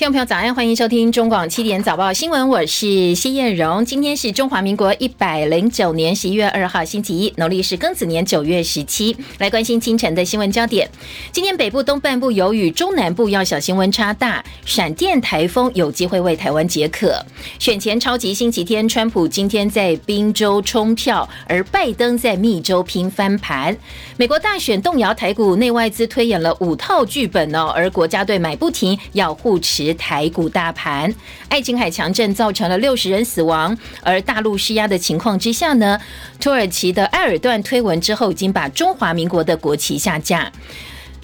听众朋友，早安，欢迎收听中广七点早报新闻，我是谢燕荣。今天是中华民国一百零九年十一月二号，星期一，农历是庚子年九月十七。来关心清晨的新闻焦点。今天北部东半部有雨，中南部要小心温差大，闪电台风有机会为台湾解渴。选前超级星期天，川普今天在宾州冲票，而拜登在密州拼翻盘。美国大选动摇台股，内外资推演了五套剧本哦，而国家队买不停，要护持。台股大盘，爱琴海强震造成了六十人死亡，而大陆施压的情况之下呢，土耳其的埃尔段推文之后，已经把中华民国的国旗下架。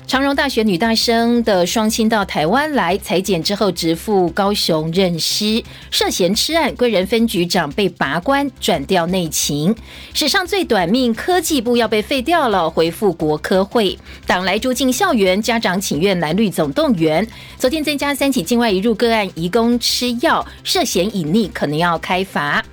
长荣大学女大生的双亲到台湾来裁剪之后，直赴高雄认尸，涉嫌吃案，贵人分局长被拔官转调内勤。史上最短命，科技部要被废掉了，回复国科会。党来住进校园，家长请愿蓝绿总动员。昨天增加三起境外移入个案，移工吃药涉嫌隐匿，可能要开罚。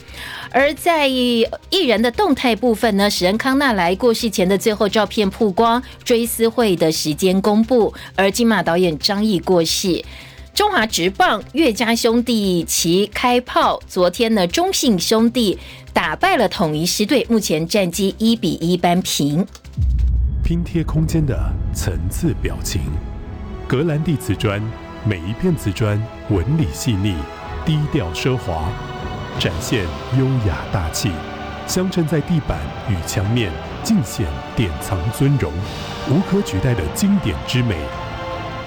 而在艺人的动态部分呢，史恩康纳莱过世前的最后照片曝光，追思会的时间公布。而金马导演张译过世，中华职棒岳家兄弟齐开炮，昨天呢中信兄弟打败了统一狮队，目前战绩一比一扳平。拼贴空间的层次表情，格兰蒂瓷砖，每一片瓷砖纹理细腻，低调奢华。展现优雅大气，镶嵌在地板与墙面，尽显典藏尊荣，无可取代的经典之美，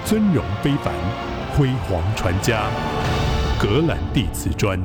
尊荣非凡，辉煌传家，格兰蒂瓷砖。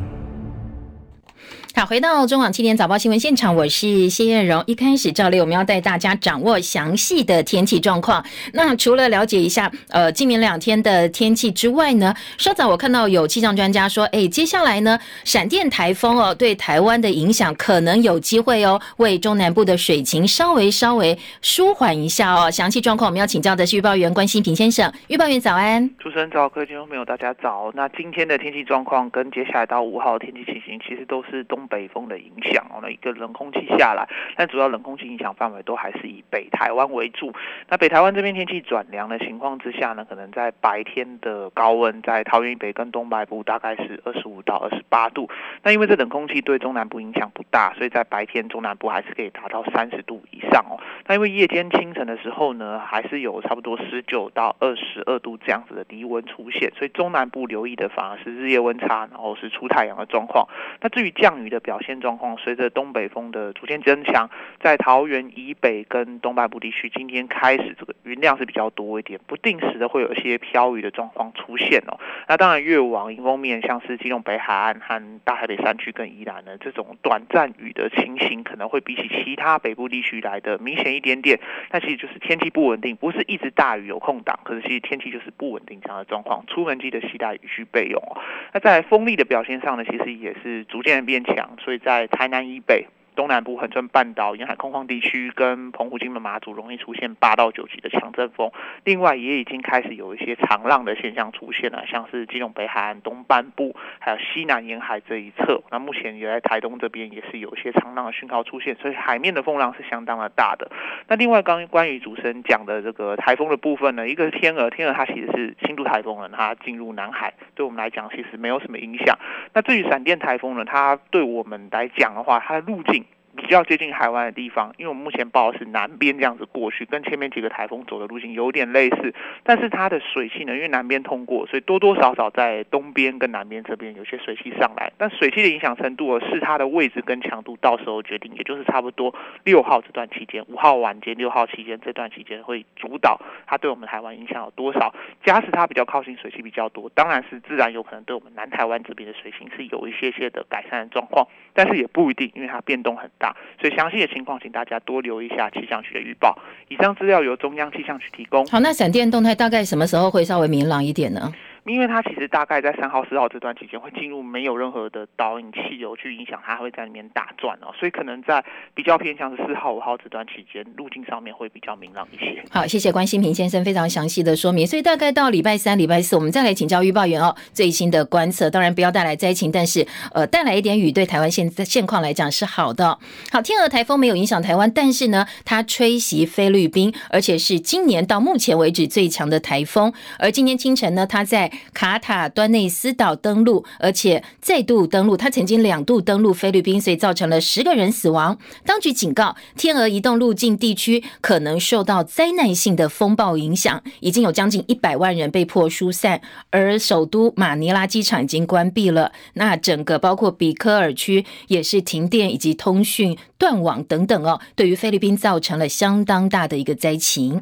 好，回到中网七点早报新闻现场，我是谢艳荣。一开始，照例我们要带大家掌握详细的天气状况。那除了了解一下呃今明两天的天气之外呢，稍早我看到有气象专家说，哎，接下来呢，闪电台风哦对台湾的影响可能有机会哦，为中南部的水情稍微稍微舒缓一下哦。详细状况我们要请教的是预报员关心平先生，预报员早安，主持人早，各位听众朋友大家早。那今天的天气状况跟接下来到五号天气情形，其实都是东。北风的影响哦，那一个冷空气下来，但主要冷空气影响范围都还是以北台湾为主。那北台湾这边天气转凉的情况之下呢，可能在白天的高温，在桃园以北跟东北部大概是二十五到二十八度。那因为这冷空气对中南部影响不大，所以在白天中南部还是可以达到三十度以上哦。那因为夜间清晨的时候呢，还是有差不多十九到二十二度这样子的低温出现，所以中南部留意的反而是日夜温差，然后是出太阳的状况。那至于降雨的表现状况，随着东北风的逐渐增强，在桃园以北跟东北部地区，今天开始这个云量是比较多一点，不定时的会有一些飘雨的状况出现哦。那当然越往迎风面，像是基隆北海岸和大台北山区跟宜兰呢，这种短暂雨的情形，可能会比起其他北部地区来的明显一点点。那其实就是天气不稳定，不是一直大雨有空档，可是其实天气就是不稳定这样的状况，出门记得携带雨具备用哦。那在风力的表现上呢，其实也是逐渐变强，所以。在台南以北。东南部恒春半岛沿海空旷地区跟澎湖、金门、马祖容易出现八到九级的强阵风，另外也已经开始有一些长浪的现象出现了，像是基隆北海岸东半部，还有西南沿海这一侧。那目前也在台东这边也是有一些长浪的讯号出现，所以海面的风浪是相当的大的。那另外刚关于主持人讲的这个台风的部分呢，一个是天鹅，天鹅它其实是轻度台风了，它进入南海，对我们来讲其实没有什么影响。那至于闪电台风呢，它对我们来讲的话，它的路径。比较接近海湾的地方，因为我们目前报的是南边这样子过去，跟前面几个台风走的路径有点类似，但是它的水汽呢，因为南边通过，所以多多少少在东边跟南边这边有些水汽上来，但水汽的影响程度是它的位置跟强度到时候决定，也就是差不多六号这段期间，五号晚间、六号期间这段期间会主导它对我们台湾影响有多少。假使它比较靠近水汽比较多，当然是自然有可能对我们南台湾这边的水情是有一些些的改善状况，但是也不一定，因为它变动很大。所以详细的情况，请大家多留意一下气象局的预报。以上资料由中央气象局提供。好，那闪电动态大概什么时候会稍微明朗一点呢？因为它其实大概在三号、四号这段期间会进入没有任何的导引气流去影响它，会在里面打转哦，所以可能在比较偏向是四号、五号这段期间，路径上面会比较明朗一些。好，谢谢关心平先生非常详细的说明。所以大概到礼拜三、礼拜四，我们再来请教预报员哦，最新的观测。当然不要带来灾情，但是呃，带来一点雨，对台湾现在现况来讲是好的。好，天鹅台风没有影响台湾，但是呢，它吹袭菲律宾，而且是今年到目前为止最强的台风。而今天清晨呢，它在卡塔端内斯岛登陆，而且再度登陆。他曾经两度登陆菲律宾，所以造成了十个人死亡。当局警告，天鹅移动路径地区可能受到灾难性的风暴影响，已经有将近一百万人被迫疏散，而首都马尼拉机场已经关闭了。那整个包括比科尔区也是停电以及通讯断网等等哦，对于菲律宾造成了相当大的一个灾情。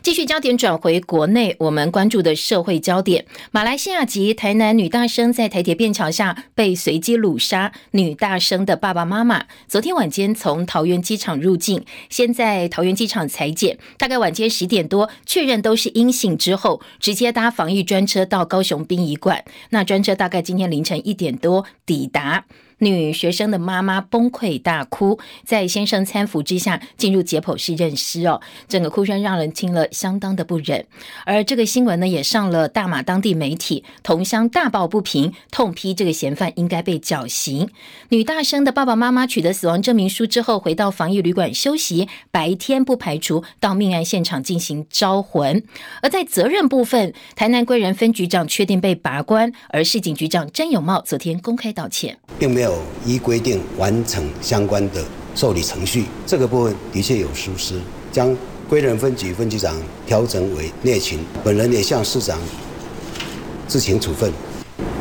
继续焦点转回国内，我们关注的社会焦点：马来西亚籍台南女大生在台铁便桥下被随机掳杀，女大生的爸爸妈妈昨天晚间从桃园机场入境，先在桃园机场裁剪，大概晚间十点多确认都是阴性之后，直接搭防疫专车到高雄殡仪馆。那专车大概今天凌晨一点多抵达。女学生的妈妈崩溃大哭，在先生搀扶之下进入解剖室认尸哦，整个哭声让人听了相当的不忍。而这个新闻呢，也上了大马当地媒体，同乡大抱不平，痛批这个嫌犯应该被绞刑。女大生的爸爸妈妈取得死亡证明书之后，回到防疫旅馆休息，白天不排除到命案现场进行招魂。而在责任部分，台南归仁分局长确定被拔关，而市警局长詹永茂昨天公开道歉，并没有。依规定完成相关的受理程序，这个部分的确有疏失，将归仁分局分局长调整为内勤，本人也向市长自行处分，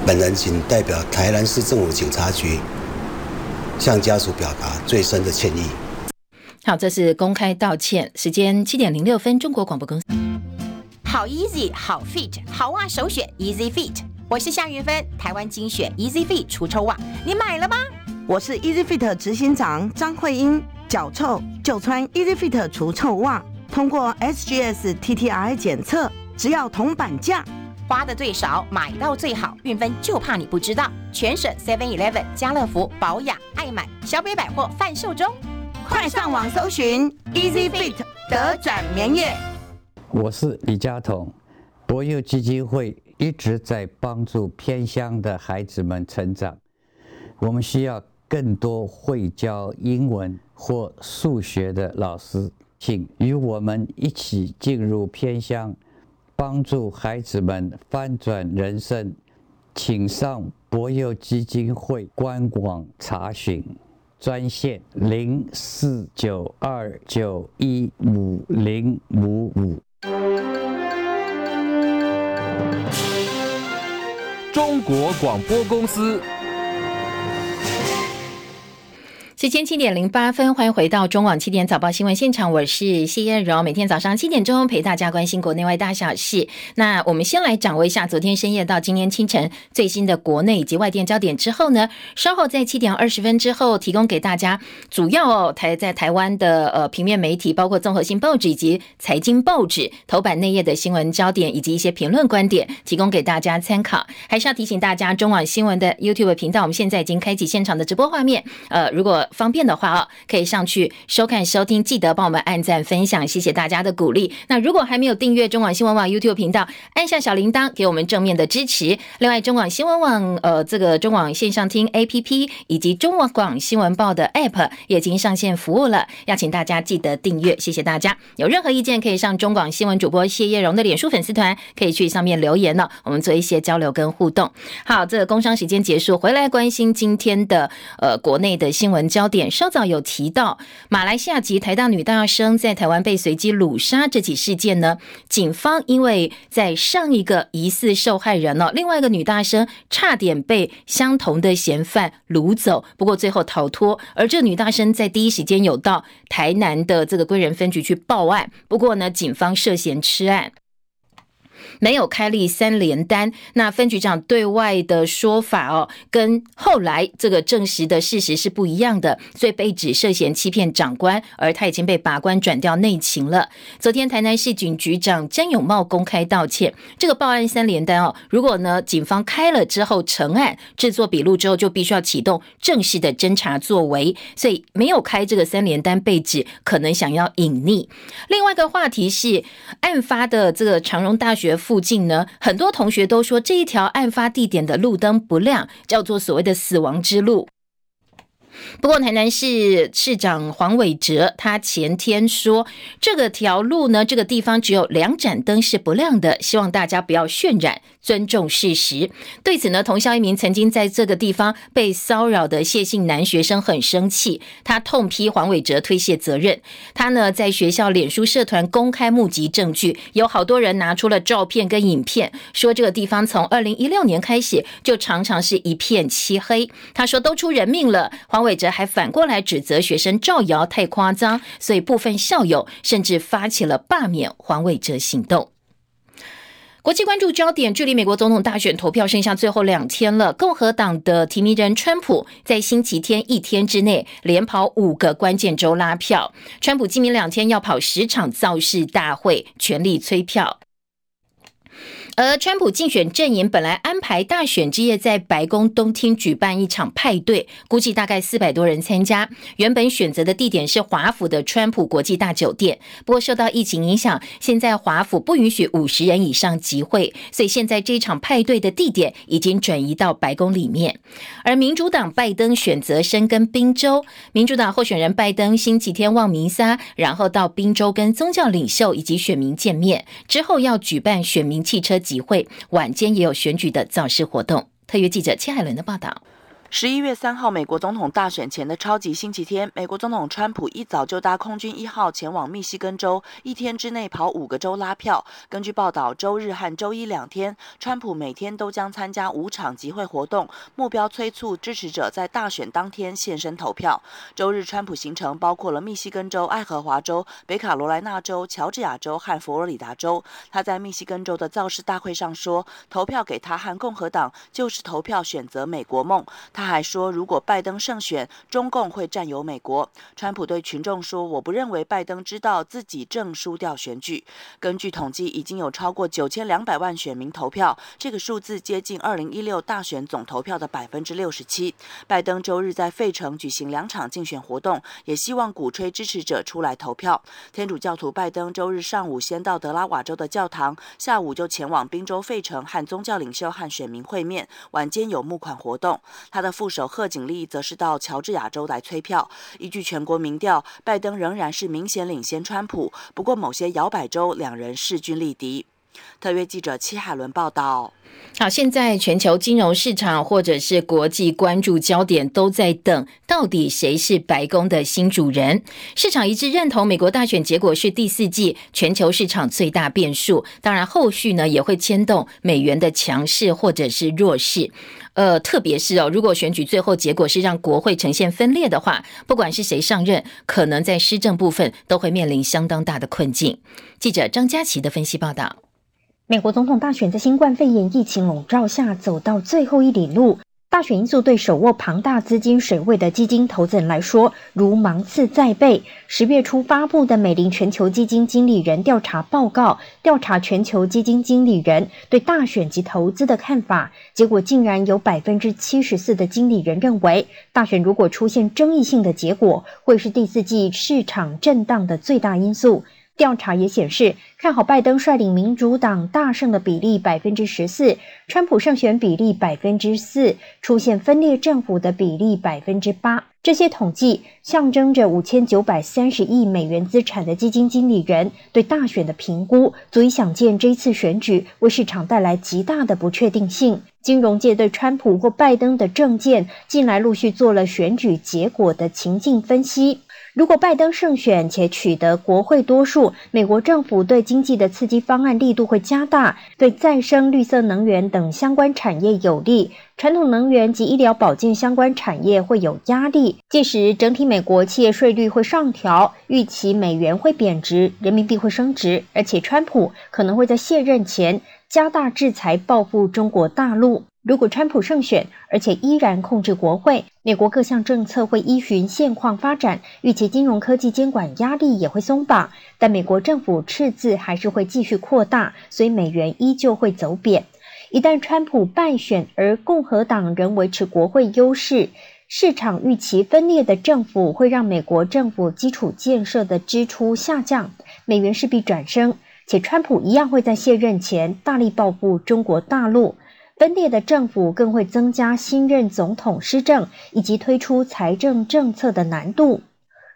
本人仅代表台南市政府警察局向家属表达最深的歉意。好，这是公开道歉。时间七点零六分，中国广播公司。好 easy，好 fit，好袜首选 Easy Fit。我是夏云芬，台湾精选 Easy Fit 除臭袜，你买了吗？我是 Easy Fit 执行长张慧英，脚臭就穿 Easy Fit 除臭袜，通过 SGS TTI 检测，只要铜板价，花的最少，买到最好，运分就怕你不知道，全省 Seven Eleven、家乐福、保养、爱买、小北百货贩售中，快上网搜寻 Easy Fit 德转棉业。我是李佳彤，博幼基金会。一直在帮助偏乡的孩子们成长。我们需要更多会教英文或数学的老师，请与我们一起进入偏乡，帮助孩子们翻转人生。请上博友基金会官网查询，专线零四九二九一五零五五。中国广播公司。时间七点零八分，欢迎回到中网七点早报新闻现场，我是谢燕荣。每天早上七点钟陪大家关心国内外大小事。那我们先来掌握一下昨天深夜到今天清晨最新的国内以及外电焦点之后呢，稍后在七点二十分之后提供给大家主要哦台在台湾的呃平面媒体，包括综合性报纸以及财经报纸头版内页的新闻焦点以及一些评论观点，提供给大家参考。还是要提醒大家，中网新闻的 YouTube 频道，我们现在已经开启现场的直播画面。呃，如果方便的话哦，可以上去收看收听，记得帮我们按赞分享，谢谢大家的鼓励。那如果还没有订阅中广新闻网 YouTube 频道，按下小铃铛，给我们正面的支持。另外，中广新闻网呃这个中广线上听 APP 以及中广广新闻报的 App 也已经上线服务了，邀请大家记得订阅，谢谢大家。有任何意见可以上中广新闻主播谢叶荣的脸书粉丝团，可以去上面留言呢，我们做一些交流跟互动。好，这个工商时间结束，回来关心今天的呃国内的新闻焦点。稍早有提到，马来西亚籍台大女大生在台湾被随机掳杀这起事件呢，警方因为在上一个疑似受害人呢，另外一个女大生差点被相同的嫌犯掳走，不过最后逃脱。而这女大生在第一时间有到台南的这个归仁分局去报案，不过呢，警方涉嫌吃案。没有开立三连单，那分局长对外的说法哦，跟后来这个证实的事实是不一样的，所以被指涉嫌欺骗长官，而他已经被拔官转调内勤了。昨天台南市警局长詹永茂公开道歉，这个报案三连单哦，如果呢警方开了之后成案，制作笔录之后就必须要启动正式的侦查作为，所以没有开这个三连单，被指可能想要隐匿。另外一个话题是案发的这个长荣大学。附近呢，很多同学都说这一条案发地点的路灯不亮，叫做所谓的死亡之路。不过，台南市市长黄伟哲他前天说，这个条路呢，这个地方只有两盏灯是不亮的，希望大家不要渲染。尊重事实。对此呢，同校一名曾经在这个地方被骚扰的谢姓男学生很生气，他痛批黄伟哲推卸责任。他呢在学校脸书社团公开募集证据，有好多人拿出了照片跟影片，说这个地方从二零一六年开始就常常是一片漆黑。他说都出人命了，黄伟哲还反过来指责学生造谣太夸张，所以部分校友甚至发起了罢免黄伟哲行动。国际关注焦点，距离美国总统大选投票剩下最后两天了。共和党的提名人川普在星期天一天之内连跑五个关键州拉票。川普今明两天要跑十场造势大会，全力催票。而川普竞选阵营本来安排大选之夜在白宫东厅举办一场派对，估计大概四百多人参加。原本选择的地点是华府的川普国际大酒店，不过受到疫情影响，现在华府不允许五十人以上集会，所以现在这场派对的地点已经转移到白宫里面。而民主党拜登选择深耕宾州，民主党候选人拜登星期天望弥撒，然后到宾州跟宗教领袖以及选民见面，之后要举办选民汽车。集会晚间也有选举的造势活动。特约记者切海伦的报道。十一月三号，美国总统大选前的超级星期天，美国总统川普一早就搭空军一号前往密西根州，一天之内跑五个州拉票。根据报道，周日和周一两天，川普每天都将参加五场集会活动，目标催促支持者在大选当天现身投票。周日，川普行程包括了密西根州、爱荷华州、北卡罗来纳州、乔治亚州和佛罗里达州。他在密西根州的造势大会上说：“投票给他和共和党，就是投票选择美国梦。”他还说，如果拜登胜选，中共会占有美国。川普对群众说：“我不认为拜登知道自己正输掉选举。”根据统计，已经有超过九千两百万选民投票，这个数字接近二零一六大选总投票的百分之六十七。拜登周日在费城举行两场竞选活动，也希望鼓吹支持者出来投票。天主教徒拜登周日上午先到德拉瓦州的教堂，下午就前往宾州费城和宗教领袖和选民会面，晚间有募款活动。他的副手贺锦丽则是到乔治亚州来催票。依据全国民调，拜登仍然是明显领先川普，不过某些摇摆州两人势均力敌。特约记者戚海伦报道。好，现在全球金融市场或者是国际关注焦点都在等，到底谁是白宫的新主人？市场一致认同，美国大选结果是第四季全球市场最大变数。当然，后续呢也会牵动美元的强势或者是弱势。呃，特别是哦，如果选举最后结果是让国会呈现分裂的话，不管是谁上任，可能在施政部分都会面临相当大的困境。记者张佳琪的分析报道。美国总统大选在新冠肺炎疫情笼罩下走到最后一里路，大选因素对手握庞大资金水位的基金投资人来说如芒刺在背。十月初发布的美林全球基金经理人调查报告，调查全球基金经理人对大选及投资的看法，结果竟然有百分之七十四的经理人认为，大选如果出现争议性的结果，会是第四季市场震荡的最大因素。调查也显示，看好拜登率领民主党大胜的比例百分之十四，川普胜选比例百分之四，出现分裂政府的比例百分之八。这些统计象征着五千九百三十亿美元资产的基金经理人对大选的评估，足以想见这次选举为市场带来极大的不确定性。金融界对川普或拜登的政见，近来陆续做了选举结果的情境分析。如果拜登胜选且取得国会多数，美国政府对经济的刺激方案力度会加大，对再生、绿色能源等相关产业有利；传统能源及医疗保健相关产业会有压力。届时，整体美国企业税率会上调，预期美元会贬值，人民币会升值，而且川普可能会在卸任前加大制裁报复中国大陆。如果川普胜选，而且依然控制国会，美国各项政策会依循现况发展，预期金融科技监管压力也会松绑，但美国政府赤字还是会继续扩大，所以美元依旧会走贬。一旦川普败选，而共和党仍维持国会优势，市场预期分裂的政府会让美国政府基础建设的支出下降，美元势必转升，且川普一样会在卸任前大力报复中国大陆。分裂的政府更会增加新任总统施政以及推出财政政策的难度。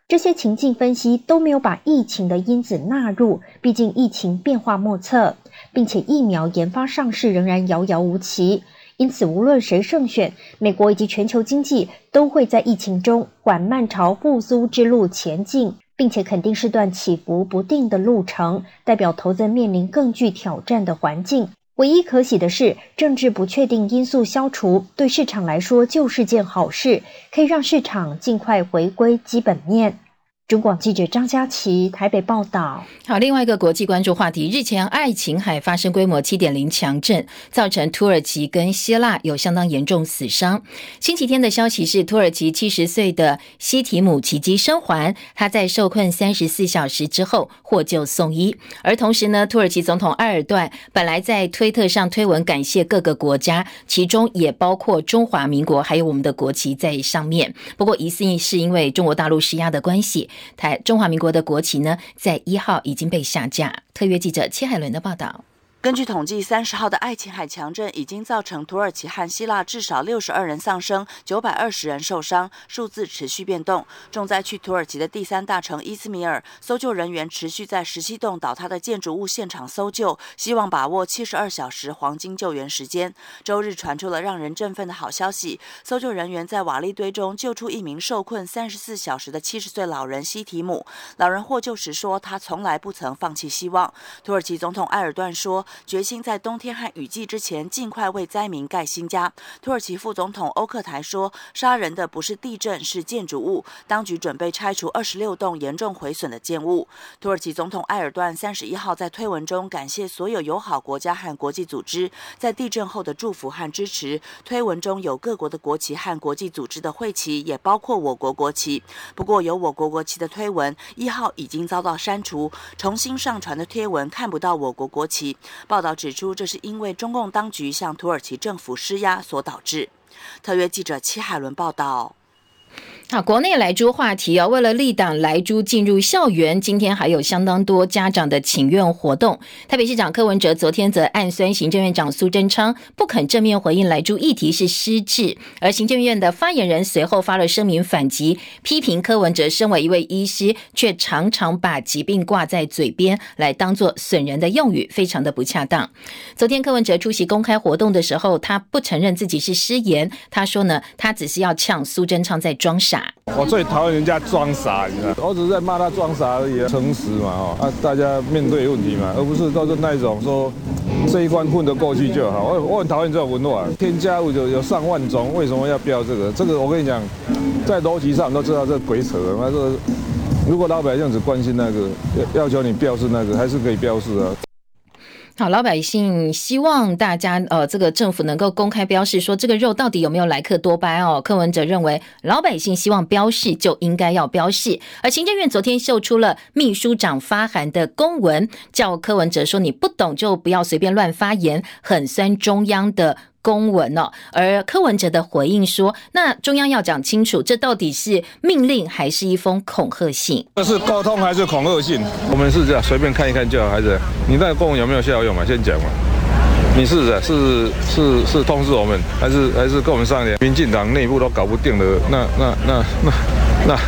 这些情境分析都没有把疫情的因子纳入，毕竟疫情变化莫测，并且疫苗研发上市仍然遥遥无期。因此，无论谁胜选，美国以及全球经济都会在疫情中缓慢朝复苏之路前进，并且肯定是段起伏不定的路程，代表投资面临更具挑战的环境。唯一可喜的是，政治不确定因素消除，对市场来说就是件好事，可以让市场尽快回归基本面。中广记者张佳琪台北报道。好，另外一个国际关注话题，日前爱琴海发生规模七点零强震，造成土耳其跟希腊有相当严重死伤。星期天的消息是，土耳其七十岁的西提姆奇迹生还，他在受困三十四小时之后获救送医。而同时呢，土耳其总统埃尔段本来在推特上推文感谢各个国家，其中也包括中华民国，还有我们的国旗在上面。不过疑似是因为中国大陆施压的关系。台中华民国的国旗呢，在一号已经被下架。特约记者切海伦的报道。根据统计，三十号的爱琴海强震已经造成土耳其和希腊至少六十二人丧生，九百二十人受伤，数字持续变动。重灾区土耳其的第三大城伊斯米尔，搜救人员持续在十七栋倒塌的建筑物现场搜救，希望把握七十二小时黄金救援时间。周日传出了让人振奋的好消息，搜救人员在瓦砾堆中救出一名受困三十四小时的七十岁老人西提姆。老人获救时说：“他从来不曾放弃希望。”土耳其总统埃尔段说。决心在冬天和雨季之前尽快为灾民盖新家。土耳其副总统欧克台说：“杀人的不是地震，是建筑物。当局准备拆除二十六栋严重毁损的建物。”土耳其总统埃尔段三十一号在推文中感谢所有友好国家和国际组织在地震后的祝福和支持。推文中有各国的国旗和国际组织的会旗，也包括我国国旗。不过，有我国国旗的推文一号已经遭到删除，重新上传的贴文看不到我国国旗。报道指出，这是因为中共当局向土耳其政府施压所导致。特约记者齐海伦报道。好，国内来猪话题啊，为了立党来猪进入校园，今天还有相当多家长的请愿活动。台北市长柯文哲昨天则暗酸行政院长苏贞昌不肯正面回应来猪议题是失智，而行政院的发言人随后发了声明反击，批评柯文哲身为一位医师，却常常把疾病挂在嘴边来当做损人的用语，非常的不恰当。昨天柯文哲出席公开活动的时候，他不承认自己是失言，他说呢，他只是要呛苏贞昌在装傻。我最讨厌人家装傻，你知道？我只是在骂他装傻而已，诚实嘛，哈啊，大家面对问题嘛，而不是都是那种说这一关混得过去就好。我我很讨厌这种文化，添加物有有上万种，为什么要标这个？这个我跟你讲，在逻辑上都知道这鬼扯。他说，如果老百姓只关心那个，要要求你标示那个，还是可以标示啊。好，老百姓希望大家呃，这个政府能够公开标示，说这个肉到底有没有莱克多巴哦。柯文哲认为，老百姓希望标示就应该要标示。而行政院昨天秀出了秘书长发函的公文，叫柯文哲说你不懂就不要随便乱发言，很酸中央的。公文哦，而柯文哲的回应说：“那中央要讲清楚，这到底是命令还是一封恐吓信？这是沟通还是恐吓信？我们是这样，随便看一看就好，孩子。你那个公文有没有效用嘛？先讲嘛。你是是是是是通知我们，还是还是跟我们商量？民进党内部都搞不定的，那那那那那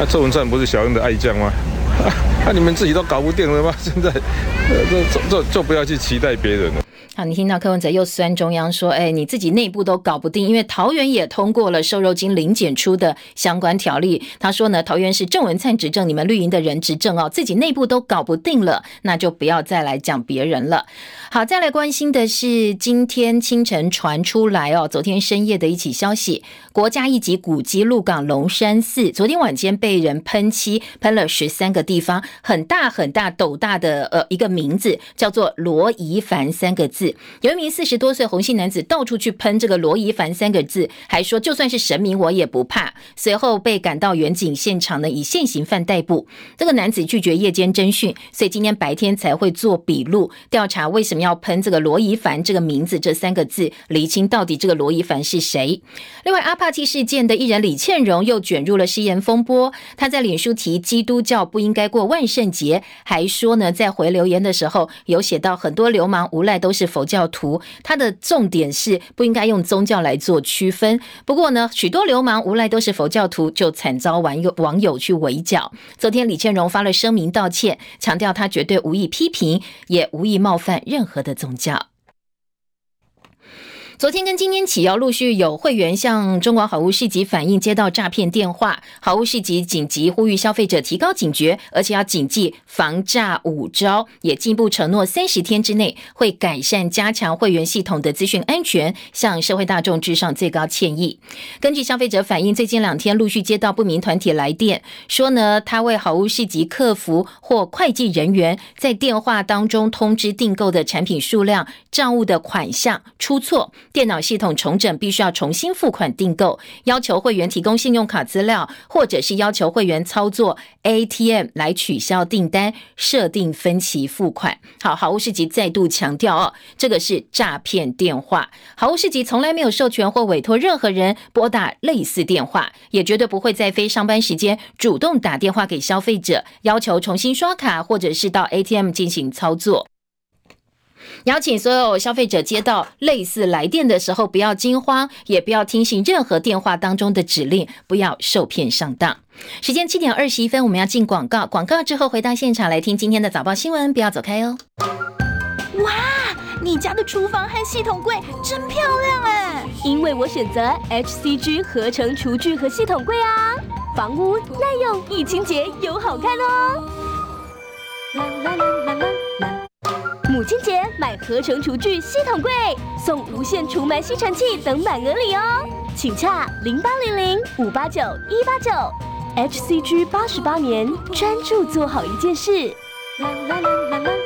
那周文灿不是小英的爱将吗？那你们自己都搞不定了吗？现在这这这就不要去期待别人了。”好，你听到柯文哲又酸中央说：“哎，你自己内部都搞不定，因为桃园也通过了瘦肉精零检出的相关条例。”他说呢，桃园是郑文灿执政，你们绿营的人执政哦，自己内部都搞不定了，那就不要再来讲别人了。好，再来关心的是今天清晨传出来哦，昨天深夜的一起消息，国家一级古迹鹿港龙山寺，昨天晚间被人喷漆，喷了十三个地方，很大很大斗大的呃一个名字叫做罗宜凡三个字。有一名四十多岁红姓男子到处去喷这个罗伊凡三个字，还说就算是神明我也不怕。随后被赶到远景现场呢，以现行犯逮捕。这个男子拒绝夜间侦讯，所以今天白天才会做笔录调查为什么要喷这个罗伊凡这个名字这三个字，厘清到底这个罗伊凡是谁。另外，阿帕契事件的艺人李倩蓉又卷入了失言风波。他在脸书提基督教不应该过万圣节，还说呢，在回留言的时候有写到很多流氓无赖都。是佛教徒，他的重点是不应该用宗教来做区分。不过呢，许多流氓无赖都是佛教徒，就惨遭网友网友去围剿。昨天李倩荣发了声明道歉，强调他绝对无意批评，也无意冒犯任何的宗教。昨天跟今天起，要陆续有会员向中广好物市集反映接到诈骗电话，好物市集紧急呼吁消费者提高警觉，而且要谨记防诈五招，也进一步承诺三十天之内会改善加强会员系统的资讯安全，向社会大众致上最高歉意。根据消费者反映，最近两天陆续接到不明团体来电，说呢，他为好物市集客服或会计人员在电话当中通知订购的产品数量、账务的款项出错。电脑系统重整，必须要重新付款订购，要求会员提供信用卡资料，或者是要求会员操作 ATM 来取消订单，设定分期付款。好，好物市集再度强调哦，这个是诈骗电话。好物市集从来没有授权或委托任何人拨打类似电话，也绝对不会在非上班时间主动打电话给消费者，要求重新刷卡或者是到 ATM 进行操作。邀请所有消费者接到类似来电的时候，不要惊慌，也不要听信任何电话当中的指令，不要受骗上当。时间七点二十一分，我们要进广告，广告之后回到现场来听今天的早报新闻，不要走开哦。哇，你家的厨房和系统柜真漂亮哎！因为我选择 HCG 合成厨具和系统柜啊，房屋耐用、易清洁又好看哦。啦啦啦啦啦啦。母亲节买合成厨具系统柜，送无线除螨吸尘器等满额礼哦，请洽零八零零五八九一八九，HCG 八十八年专注做好一件事。啦啦啦啦啦。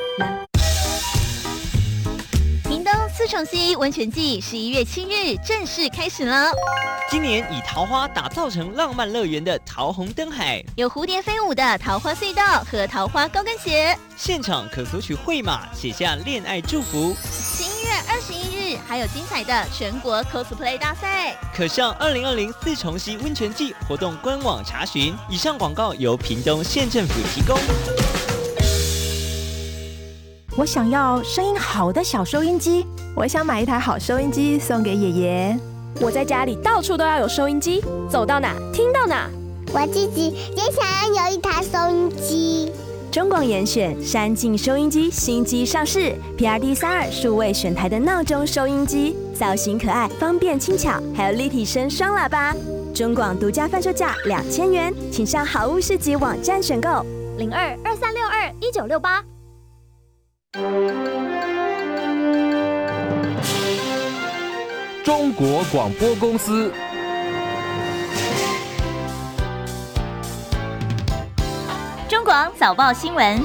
四重溪温泉季十一月七日正式开始了。今年以桃花打造成浪漫乐园的桃红灯海，有蝴蝶飞舞的桃花隧道和桃花高跟鞋，现场可索取会马，写下恋爱祝福。十一月二十一日还有精彩的全国 cosplay 大赛，可上二零二零四重溪温泉季活动官网查询。以上广告由屏东县政府提供。我想要声音好的小收音机，我想买一台好收音机送给爷爷。我在家里到处都要有收音机，走到哪听到哪。我自己也想要有一台收音机。中广严选山境收音机新机上市，PRD 三二数位选台的闹钟收音机，造型可爱，方便轻巧，还有立体声双喇叭。中广独家贩售价两千元，请上好物市集网站选购。零二二三六二一九六八。中国广播公司。中广早报新闻。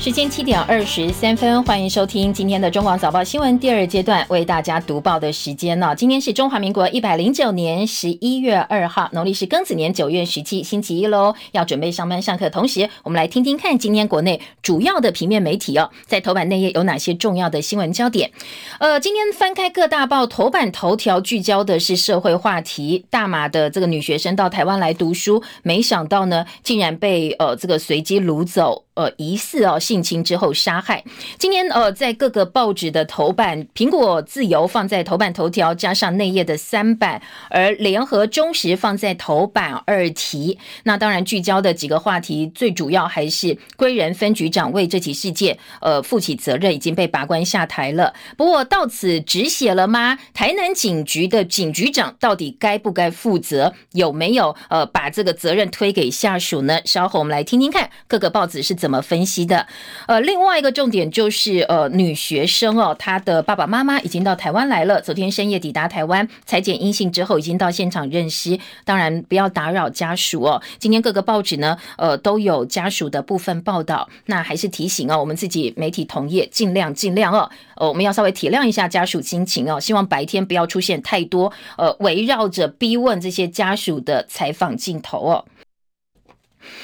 时间七点二十三分，欢迎收听今天的中广早报新闻第二阶段为大家读报的时间呢。今天是中华民国一百零九年十一月二号，农历是庚子年九月十七，星期一喽。要准备上班上课，同时我们来听听看今天国内主要的平面媒体哦，在头版内页有哪些重要的新闻焦点？呃，今天翻开各大报头版头条，聚焦的是社会话题。大马的这个女学生到台湾来读书，没想到呢，竟然被呃这个随机掳走。呃，疑似哦性侵之后杀害。今天呃，在各个报纸的头版，苹果自由放在头版头条，加上内页的三版，而联合中时放在头版二题。那当然聚焦的几个话题，最主要还是归仁分局长为这起事件呃负起责任，已经被拔关下台了。不过到此止血了吗？台南警局的警局长到底该不该负责？有没有呃把这个责任推给下属呢？稍后我们来听听看各个报纸是怎。怎么分析的？呃，另外一个重点就是，呃，女学生哦，她的爸爸妈妈已经到台湾来了，昨天深夜抵达台湾，裁剪阴性之后，已经到现场认尸。当然，不要打扰家属哦。今天各个报纸呢，呃，都有家属的部分报道。那还是提醒哦，我们自己媒体同业尽量尽量哦，呃，我们要稍微体谅一下家属心情哦。希望白天不要出现太多呃围绕着逼问这些家属的采访镜头哦。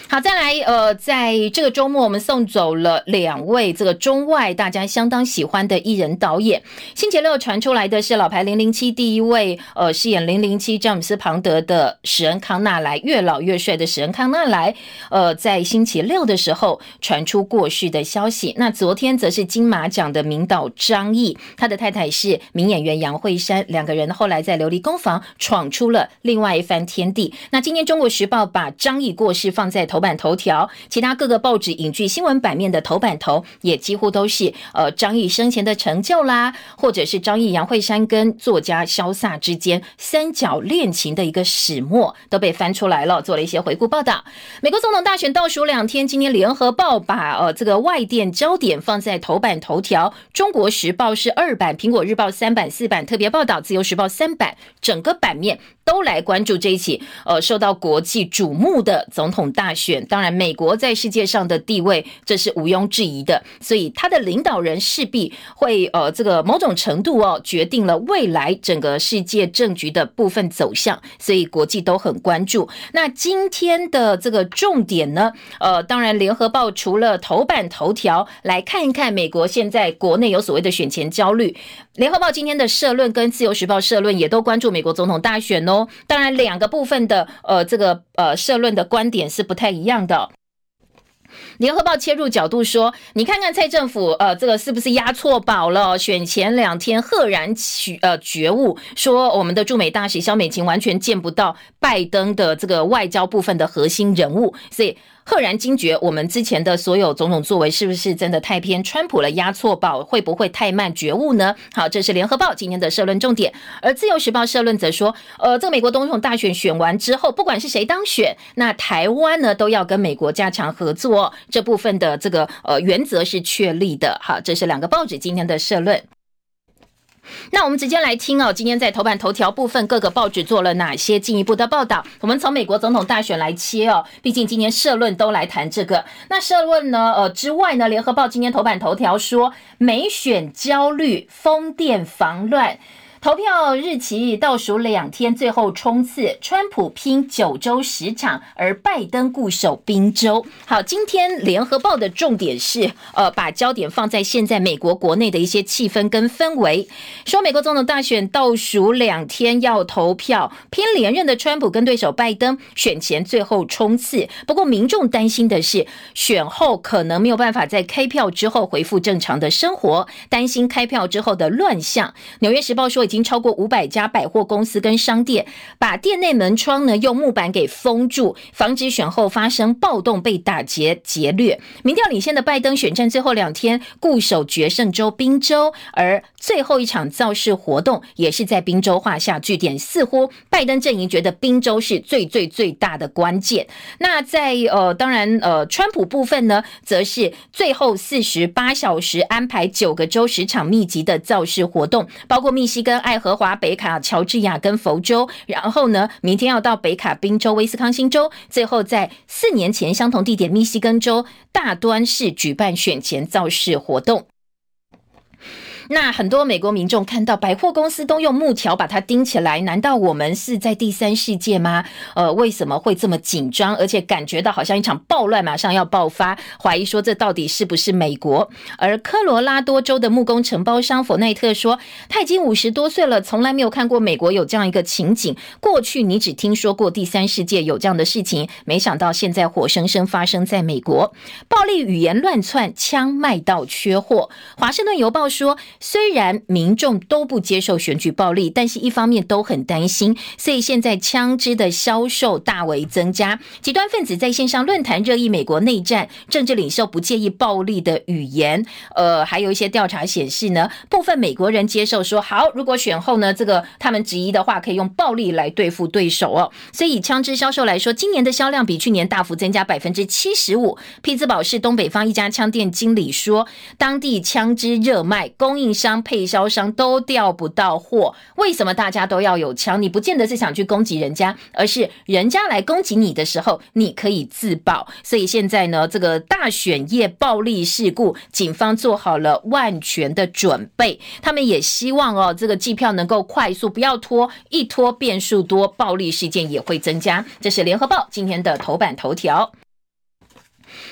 好，再来，呃，在这个周末，我们送走了两位这个中外大家相当喜欢的艺人导演。星期六传出来的是老牌零零七第一位，呃，饰演零零七詹姆斯庞德的史恩康纳莱，越老越帅的史恩康纳莱，呃，在星期六的时候传出过世的消息。那昨天则是金马奖的名导张译，他的太太是名演员杨慧珊，两个人后来在琉璃工房闯出了另外一番天地。那今天中国时报把张译过世放在头版头条，其他各个报纸影剧新闻版面的头版头也几乎都是呃张译生前的成就啦，或者是张译、杨慧珊跟作家萧飒之间三角恋情的一个始末都被翻出来了，做了一些回顾报道。美国总统大选倒数两天，今天联合报把呃这个外电焦点放在头版头条，中国时报是二版，苹果日报三版、四版特别报道，自由时报三版，整个版面都来关注这一起呃受到国际瞩目的总统大选。当然，美国在世界上的地位这是毋庸置疑的，所以他的领导人势必会呃，这个某种程度哦，决定了未来整个世界政局的部分走向，所以国际都很关注。那今天的这个重点呢，呃，当然，联合报除了头版头条来看一看美国现在国内有所谓的选前焦虑，联合报今天的社论跟自由时报社论也都关注美国总统大选哦。当然，两个部分的呃，这个呃社论的观点是不太。一样的，联合报切入角度说，你看看蔡政府，呃，这个是不是押错宝了？选前两天赫然取呃觉悟，说我们的驻美大使肖美琴完全见不到拜登的这个外交部分的核心人物，所以。赫然惊觉，我们之前的所有种种作为是不是真的太偏川普了？压错宝会不会太慢觉悟呢？好，这是联合报今天的社论重点。而自由时报社论则说，呃，这个美国总统大选选完之后，不管是谁当选，那台湾呢都要跟美国加强合作，这部分的这个呃原则是确立的。好，这是两个报纸今天的社论。那我们直接来听哦，今天在头版头条部分，各个报纸做了哪些进一步的报道？我们从美国总统大选来切哦，毕竟今天社论都来谈这个。那社论呢？呃，之外呢，联合报今天头版头条说，美选焦虑，风电防乱。投票日期倒数两天，最后冲刺，川普拼九州十场，而拜登固守宾州。好，今天联合报的重点是，呃，把焦点放在现在美国国内的一些气氛跟氛围，说美国总统大选倒数两天要投票，拼连任的川普跟对手拜登选前最后冲刺。不过民众担心的是，选后可能没有办法在开票之后恢复正常的生活，担心开票之后的乱象。纽约时报说已经。超过五百家百货公司跟商店，把店内门窗呢用木板给封住，防止选后发生暴动被打劫劫掠。民调领先的拜登选战最后两天固守决胜州宾州，而最后一场造势活动也是在宾州画下句点。似乎拜登阵营觉得宾州是最最最大的关键。那在呃，当然呃，川普部分呢，则是最后四十八小时安排九个州十场密集的造势活动，包括密西根。爱荷华、北卡、乔治亚跟佛州，然后呢，明天要到北卡、宾州、威斯康星州，最后在四年前相同地点密西根州大端市举办选前造势活动。那很多美国民众看到百货公司都用木条把它钉起来，难道我们是在第三世界吗？呃，为什么会这么紧张，而且感觉到好像一场暴乱马上要爆发？怀疑说这到底是不是美国？而科罗拉多州的木工承包商佛奈特说，他已经五十多岁了，从来没有看过美国有这样一个情景。过去你只听说过第三世界有这样的事情，没想到现在活生生发生在美国。暴力语言乱窜，枪卖到缺货。华盛顿邮报说。虽然民众都不接受选举暴力，但是一方面都很担心，所以现在枪支的销售大为增加。极端分子在线上论坛热议美国内战，政治领袖不介意暴力的语言。呃，还有一些调查显示呢，部分美国人接受说，好，如果选后呢，这个他们质疑的话，可以用暴力来对付对手哦。所以以枪支销售来说，今年的销量比去年大幅增加百分之七十五。匹兹堡市东北方一家枪店经理说，当地枪支热卖，供应。商配销商都调不到货，为什么大家都要有枪？你不见得是想去攻击人家，而是人家来攻击你的时候，你可以自保。所以现在呢，这个大选夜暴力事故，警方做好了万全的准备。他们也希望哦，这个计票能够快速，不要拖，一拖变数多，暴力事件也会增加。这是联合报今天的头版头条。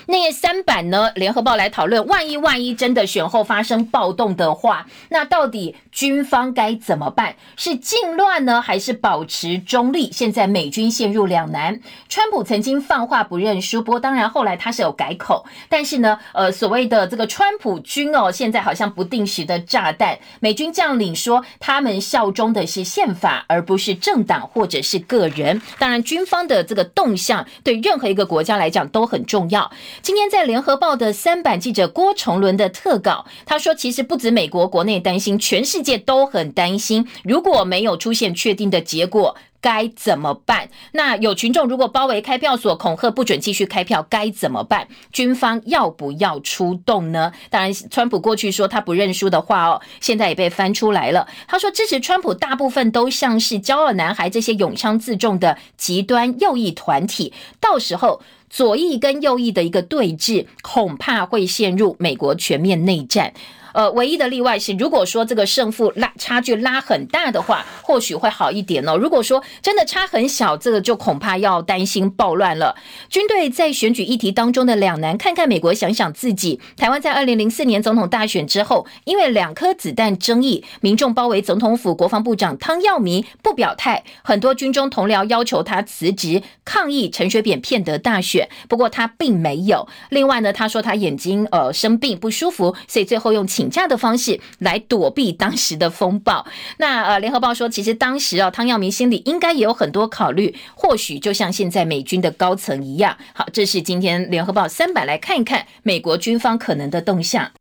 那三版呢？联合报来讨论，万一万一真的选后发生暴动的话，那到底军方该怎么办？是禁乱呢，还是保持中立？现在美军陷入两难。川普曾经放话不认输，不过当然后来他是有改口。但是呢，呃，所谓的这个川普军哦，现在好像不定时的炸弹。美军将领说，他们效忠的是宪法，而不是政党或者是个人。当然，军方的这个动向对任何一个国家来讲都很重要。今天在联合报的三版记者郭崇伦的特稿，他说，其实不止美国国内担心，全世界都很担心。如果没有出现确定的结果。该怎么办？那有群众如果包围开票所，恐吓不准继续开票，该怎么办？军方要不要出动呢？当然，川普过去说他不认输的话哦，现在也被翻出来了。他说支持川普大部分都像是骄傲男孩这些勇枪自重的极端右翼团体，到时候左翼跟右翼的一个对峙，恐怕会陷入美国全面内战。呃，唯一的例外是，如果说这个胜负拉差距拉很大的话，或许会好一点哦。如果说真的差很小，这个就恐怕要担心暴乱了。军队在选举议题当中的两难，看看美国，想想自己。台湾在二零零四年总统大选之后，因为两颗子弹争议，民众包围总统府，国防部长汤耀明不表态，很多军中同僚要求他辞职，抗议陈水扁骗得大选。不过他并没有。另外呢，他说他眼睛呃生病不舒服，所以最后用请。请假的方式来躲避当时的风暴。那呃，联合报说，其实当时啊，汤耀明心里应该也有很多考虑，或许就像现在美军的高层一样。好，这是今天联合报三百来看一看美国军方可能的动向。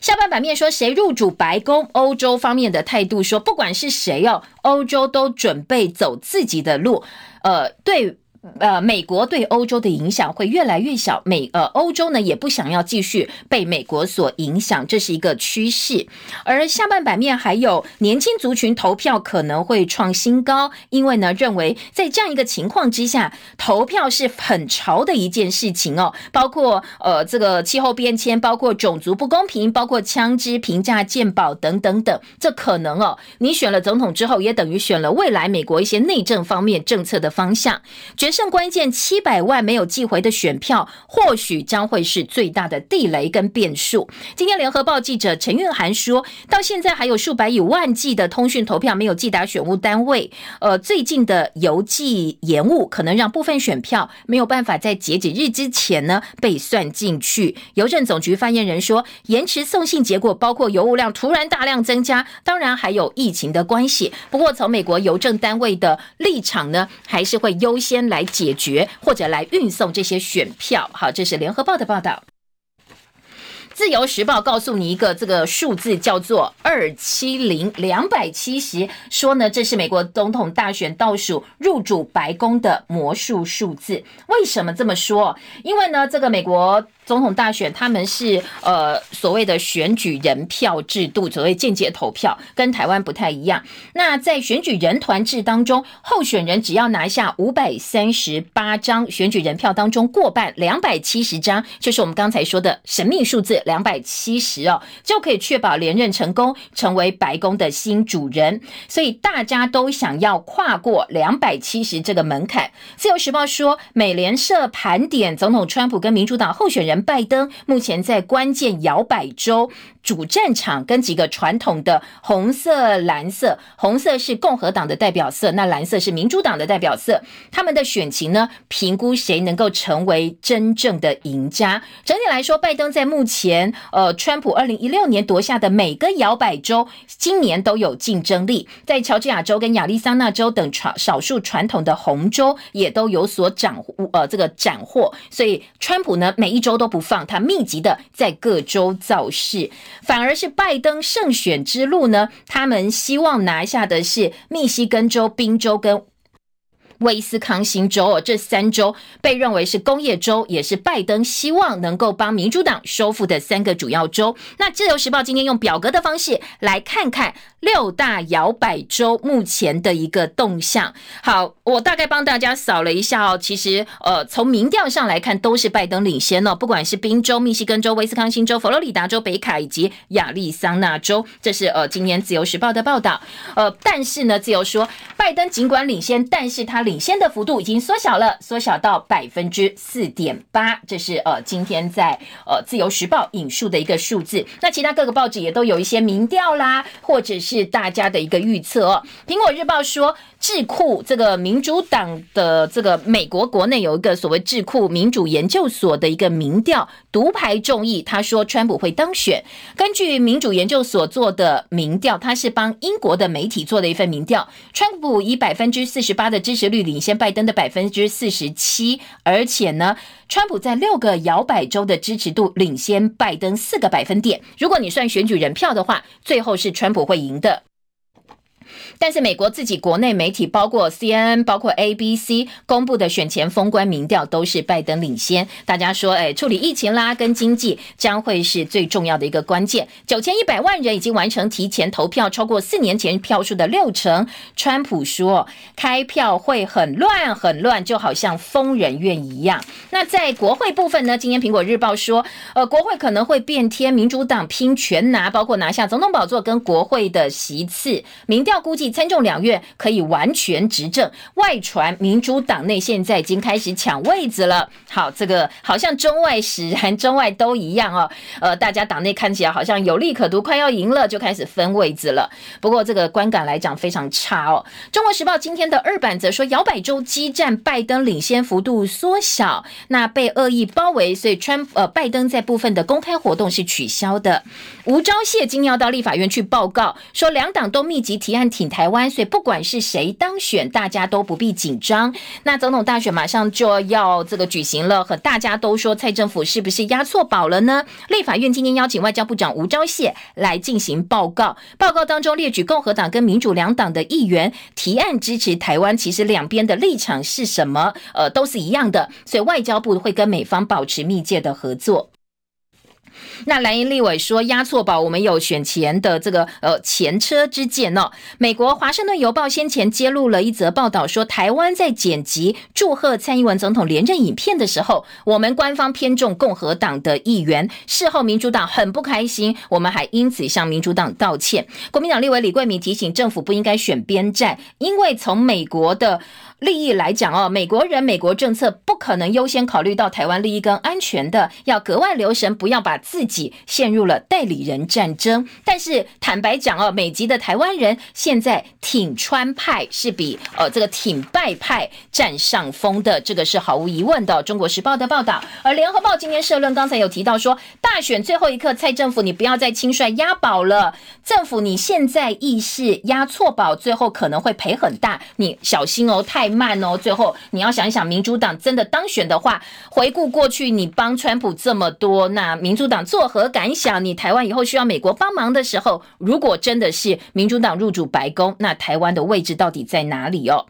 下半版面说，谁入主白宫？欧洲方面的态度说，不管是谁哦，欧洲都准备走自己的路。呃，对。呃，美国对欧洲的影响会越来越小，美呃欧洲呢也不想要继续被美国所影响，这是一个趋势。而下半版面还有年轻族群投票可能会创新高，因为呢认为在这样一个情况之下，投票是很潮的一件事情哦。包括呃这个气候变迁，包括种族不公平，包括枪支平价鉴宝等等等，这可能哦，你选了总统之后，也等于选了未来美国一些内政方面政策的方向。决胜关键七百万没有寄回的选票，或许将会是最大的地雷跟变数。今天联合报记者陈运涵说，到现在还有数百以万计的通讯投票没有寄达选务单位。呃，最近的邮寄延误，可能让部分选票没有办法在截止日之前呢被算进去。邮政总局发言人说，延迟送信结果包括邮物量突然大量增加，当然还有疫情的关系。不过从美国邮政单位的立场呢，还是会优先来。解决或者来运送这些选票，好，这是联合报的报道。自由时报告诉你一个这个数字叫做二七零两百七十，说呢这是美国总统大选倒数入主白宫的魔术数字。为什么这么说？因为呢这个美国。总统大选，他们是呃所谓的选举人票制度，所谓间接投票，跟台湾不太一样。那在选举人团制当中，候选人只要拿下五百三十八张选举人票当中过半两百七十张，就是我们刚才说的神秘数字两百七十哦，就可以确保连任成功，成为白宫的新主人。所以大家都想要跨过两百七十这个门槛。自由时报说，美联社盘点总统川普跟民主党候选人。拜登目前在关键摇摆州。主战场，跟几个传统的红色、蓝色，红色是共和党的代表色，那蓝色是民主党的代表色。他们的选情呢，评估谁能够成为真正的赢家。整体来说，拜登在目前，呃，川普二零一六年夺下的每个摇摆州，今年都有竞争力。在乔治亚州跟亚利桑那州等传少数传统的红州，也都有所斩呃这个斩获。所以，川普呢，每一周都。不放，他密集的在各州造势，反而是拜登胜选之路呢？他们希望拿下的是密西根州、宾州跟。威斯康星州哦，这三州被认为是工业州，也是拜登希望能够帮民主党收复的三个主要州。那自由时报今天用表格的方式来看看六大摇摆州目前的一个动向。好，我大概帮大家扫了一下哦。其实，呃，从民调上来看，都是拜登领先哦。不管是宾州、密西根州、威斯康星州、佛罗里达州、北卡以及亚利桑那州，这是呃今天自由时报的报道。呃，但是呢，自由说，拜登尽管领先，但是他。领先的幅度已经缩小了，缩小到百分之四点八，这是呃今天在呃自由时报引述的一个数字。那其他各个报纸也都有一些民调啦，或者是是大家的一个预测哦。苹果日报说。智库这个民主党的这个美国国内有一个所谓智库民主研究所的一个民调，独排众议，他说川普会当选。根据民主研究所做的民调，他是帮英国的媒体做的一份民调，川普以百分之四十八的支持率领先拜登的百分之四十七，而且呢，川普在六个摇摆州的支持度领先拜登四个百分点。如果你算选举人票的话，最后是川普会赢的。但是美国自己国内媒体，包括 CNN、包括 ABC 公布的选前封关民调，都是拜登领先。大家说，哎，处理疫情啦，跟经济将会是最重要的一个关键。九千一百万人已经完成提前投票，超过四年前票数的六成。川普说，开票会很乱，很乱，就好像疯人院一样。那在国会部分呢？今天苹果日报说，呃，国会可能会变天，民主党拼全拿，包括拿下总统宝座跟国会的席次。民调。估计参众两院可以完全执政。外传民主党内现在已经开始抢位子了。好，这个好像中外使然，中外都一样哦。呃，大家党内看起来好像有利可图，快要赢了，就开始分位子了。不过这个观感来讲非常差哦。中国时报今天的二版则说，摇摆州激战，拜登领先幅度缩小，那被恶意包围，所以川呃拜登在部分的公开活动是取消的。吴钊燮今天要到立法院去报告，说两党都密集提案。挺台湾，所以不管是谁当选，大家都不必紧张。那总统大选马上就要这个举行了，和大家都说蔡政府是不是押错宝了呢？立法院今天邀请外交部长吴钊燮来进行报告，报告当中列举共和党跟民主两党的议员提案支持台湾，其实两边的立场是什么？呃，都是一样的，所以外交部会跟美方保持密切的合作。那蓝营立委说押错宝，我们有选前的这个呃前车之鉴哦。美国华盛顿邮报先前揭露了一则报道，说台湾在剪辑祝贺蔡英文总统连任影片的时候，我们官方偏重共和党的议员，事后民主党很不开心，我们还因此向民主党道歉。国民党立委李桂敏提醒政府不应该选边站，因为从美国的。利益来讲哦，美国人、美国政策不可能优先考虑到台湾利益跟安全的，要格外留神，不要把自己陷入了代理人战争。但是坦白讲哦，美籍的台湾人现在挺川派是比呃这个挺拜派占上风的，这个是毫无疑问的。中国时报的报道，而联合报今天社论刚才有提到说，大选最后一刻，蔡政府你不要再轻率押宝了，政府你现在意识押错宝，最后可能会赔很大，你小心哦，太。慢哦，最后你要想一想，民主党真的当选的话，回顾过去你帮川普这么多，那民主党作何感想？你台湾以后需要美国帮忙的时候，如果真的是民主党入主白宫，那台湾的位置到底在哪里哦？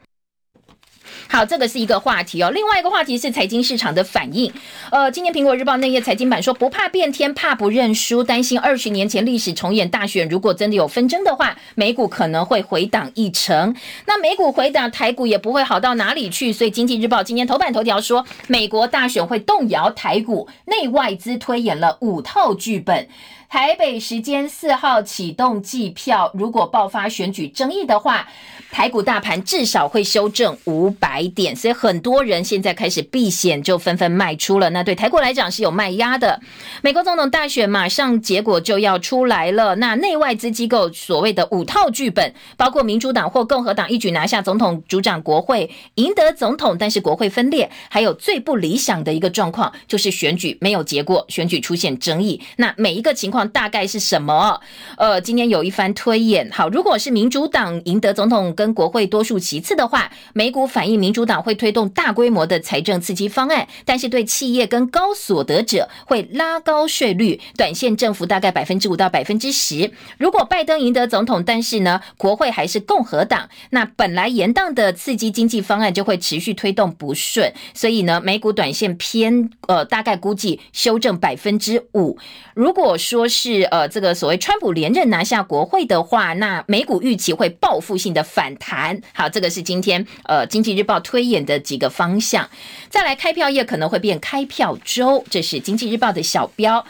好，这个是一个话题哦。另外一个话题是财经市场的反应。呃，今天苹果日报那页财经版说，不怕变天，怕不认输，担心二十年前历史重演大选，如果真的有纷争的话，美股可能会回档一成。那美股回档，台股也不会好到哪里去。所以经济日报今天头版头条说，美国大选会动摇台股，内外资推演了五套剧本。台北时间四号启动计票，如果爆发选举争议的话，台股大盘至少会修正五百点，所以很多人现在开始避险，就纷纷卖出了。那对台股来讲是有卖压的。美国总统大选马上结果就要出来了，那内外资机构所谓的五套剧本，包括民主党或共和党一举拿下总统、主掌国会，赢得总统，但是国会分裂，还有最不理想的一个状况就是选举没有结果，选举出现争议。那每一个情况。大概是什么？呃，今天有一番推演。好，如果是民主党赢得总统跟国会多数其次的话，美股反映民主党会推动大规模的财政刺激方案，但是对企业跟高所得者会拉高税率，短线政府大概百分之五到百分之十。如果拜登赢得总统，但是呢，国会还是共和党，那本来延宕的刺激经济方案就会持续推动不顺，所以呢，美股短线偏呃，大概估计修正百分之五。如果说是呃这个所谓川普连任拿下国会的话，那美股预期会报复性的反弹。好，这个是今天呃经济日报推演的几个方向。再来，开票业可能会变开票周，这是经济日报的小标。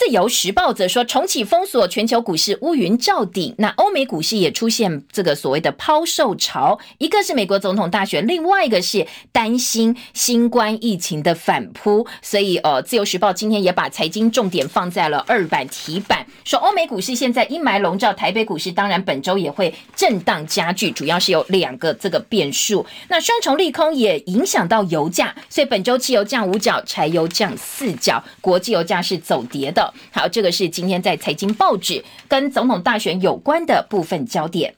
自由时报则说，重启封锁，全球股市乌云罩顶。那欧美股市也出现这个所谓的抛售潮，一个是美国总统大选，另外一个是担心新冠疫情的反扑。所以，呃，自由时报今天也把财经重点放在了二版题版，说欧美股市现在阴霾笼罩，台北股市当然本周也会震荡加剧，主要是有两个这个变数。那双重利空也影响到油价，所以本周汽油降五角，柴油降四角，国际油价是走跌的。好，这个是今天在财经报纸跟总统大选有关的部分焦点。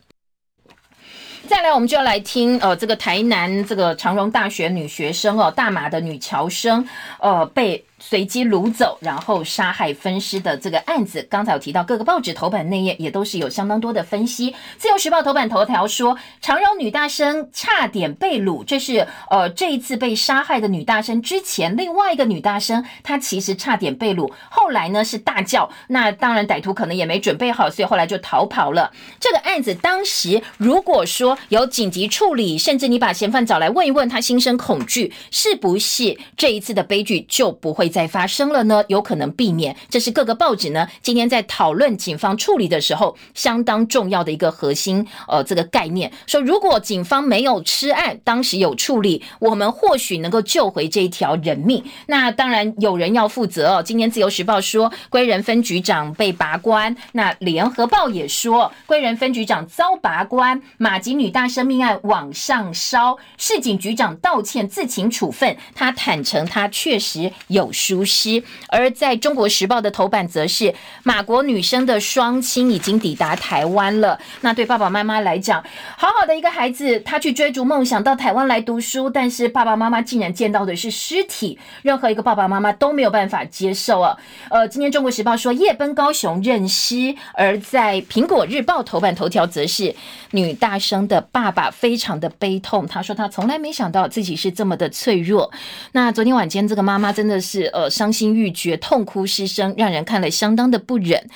再来，我们就要来听呃，这个台南这个长荣大学女学生哦，大马的女侨生，呃，被。随机掳走，然后杀害分尸的这个案子，刚才有提到各个报纸头版内页也都是有相当多的分析。自由时报头版头条说，长荣女大生差点被掳，这是呃这一次被杀害的女大生之前另外一个女大生，她其实差点被掳，后来呢是大叫，那当然歹徒可能也没准备好，所以后来就逃跑了。这个案子当时如果说有紧急处理，甚至你把嫌犯找来问一问他心生恐惧，是不是这一次的悲剧就不会？再发生了呢，有可能避免。这是各个报纸呢今天在讨论警方处理的时候相当重要的一个核心呃这个概念。说如果警方没有吃案，当时有处理，我们或许能够救回这一条人命。那当然有人要负责哦。今天自由时报说归仁分局长被拔关，那联合报也说归仁分局长遭拔关，马吉女大生命案往上烧，市警局长道歉自请处分，他坦诚他确实有。疏失，而在中国时报的头版则是马国女生的双亲已经抵达台湾了。那对爸爸妈妈来讲，好好的一个孩子，他去追逐梦想到台湾来读书，但是爸爸妈妈竟然见到的是尸体，任何一个爸爸妈妈都没有办法接受啊。呃，今天中国时报说夜奔高雄认尸，而在苹果日报头版头条则是女大生的爸爸非常的悲痛，他说他从来没想到自己是这么的脆弱。那昨天晚间这个妈妈真的是。呃，伤心欲绝，痛哭失声，让人看了相当的不忍。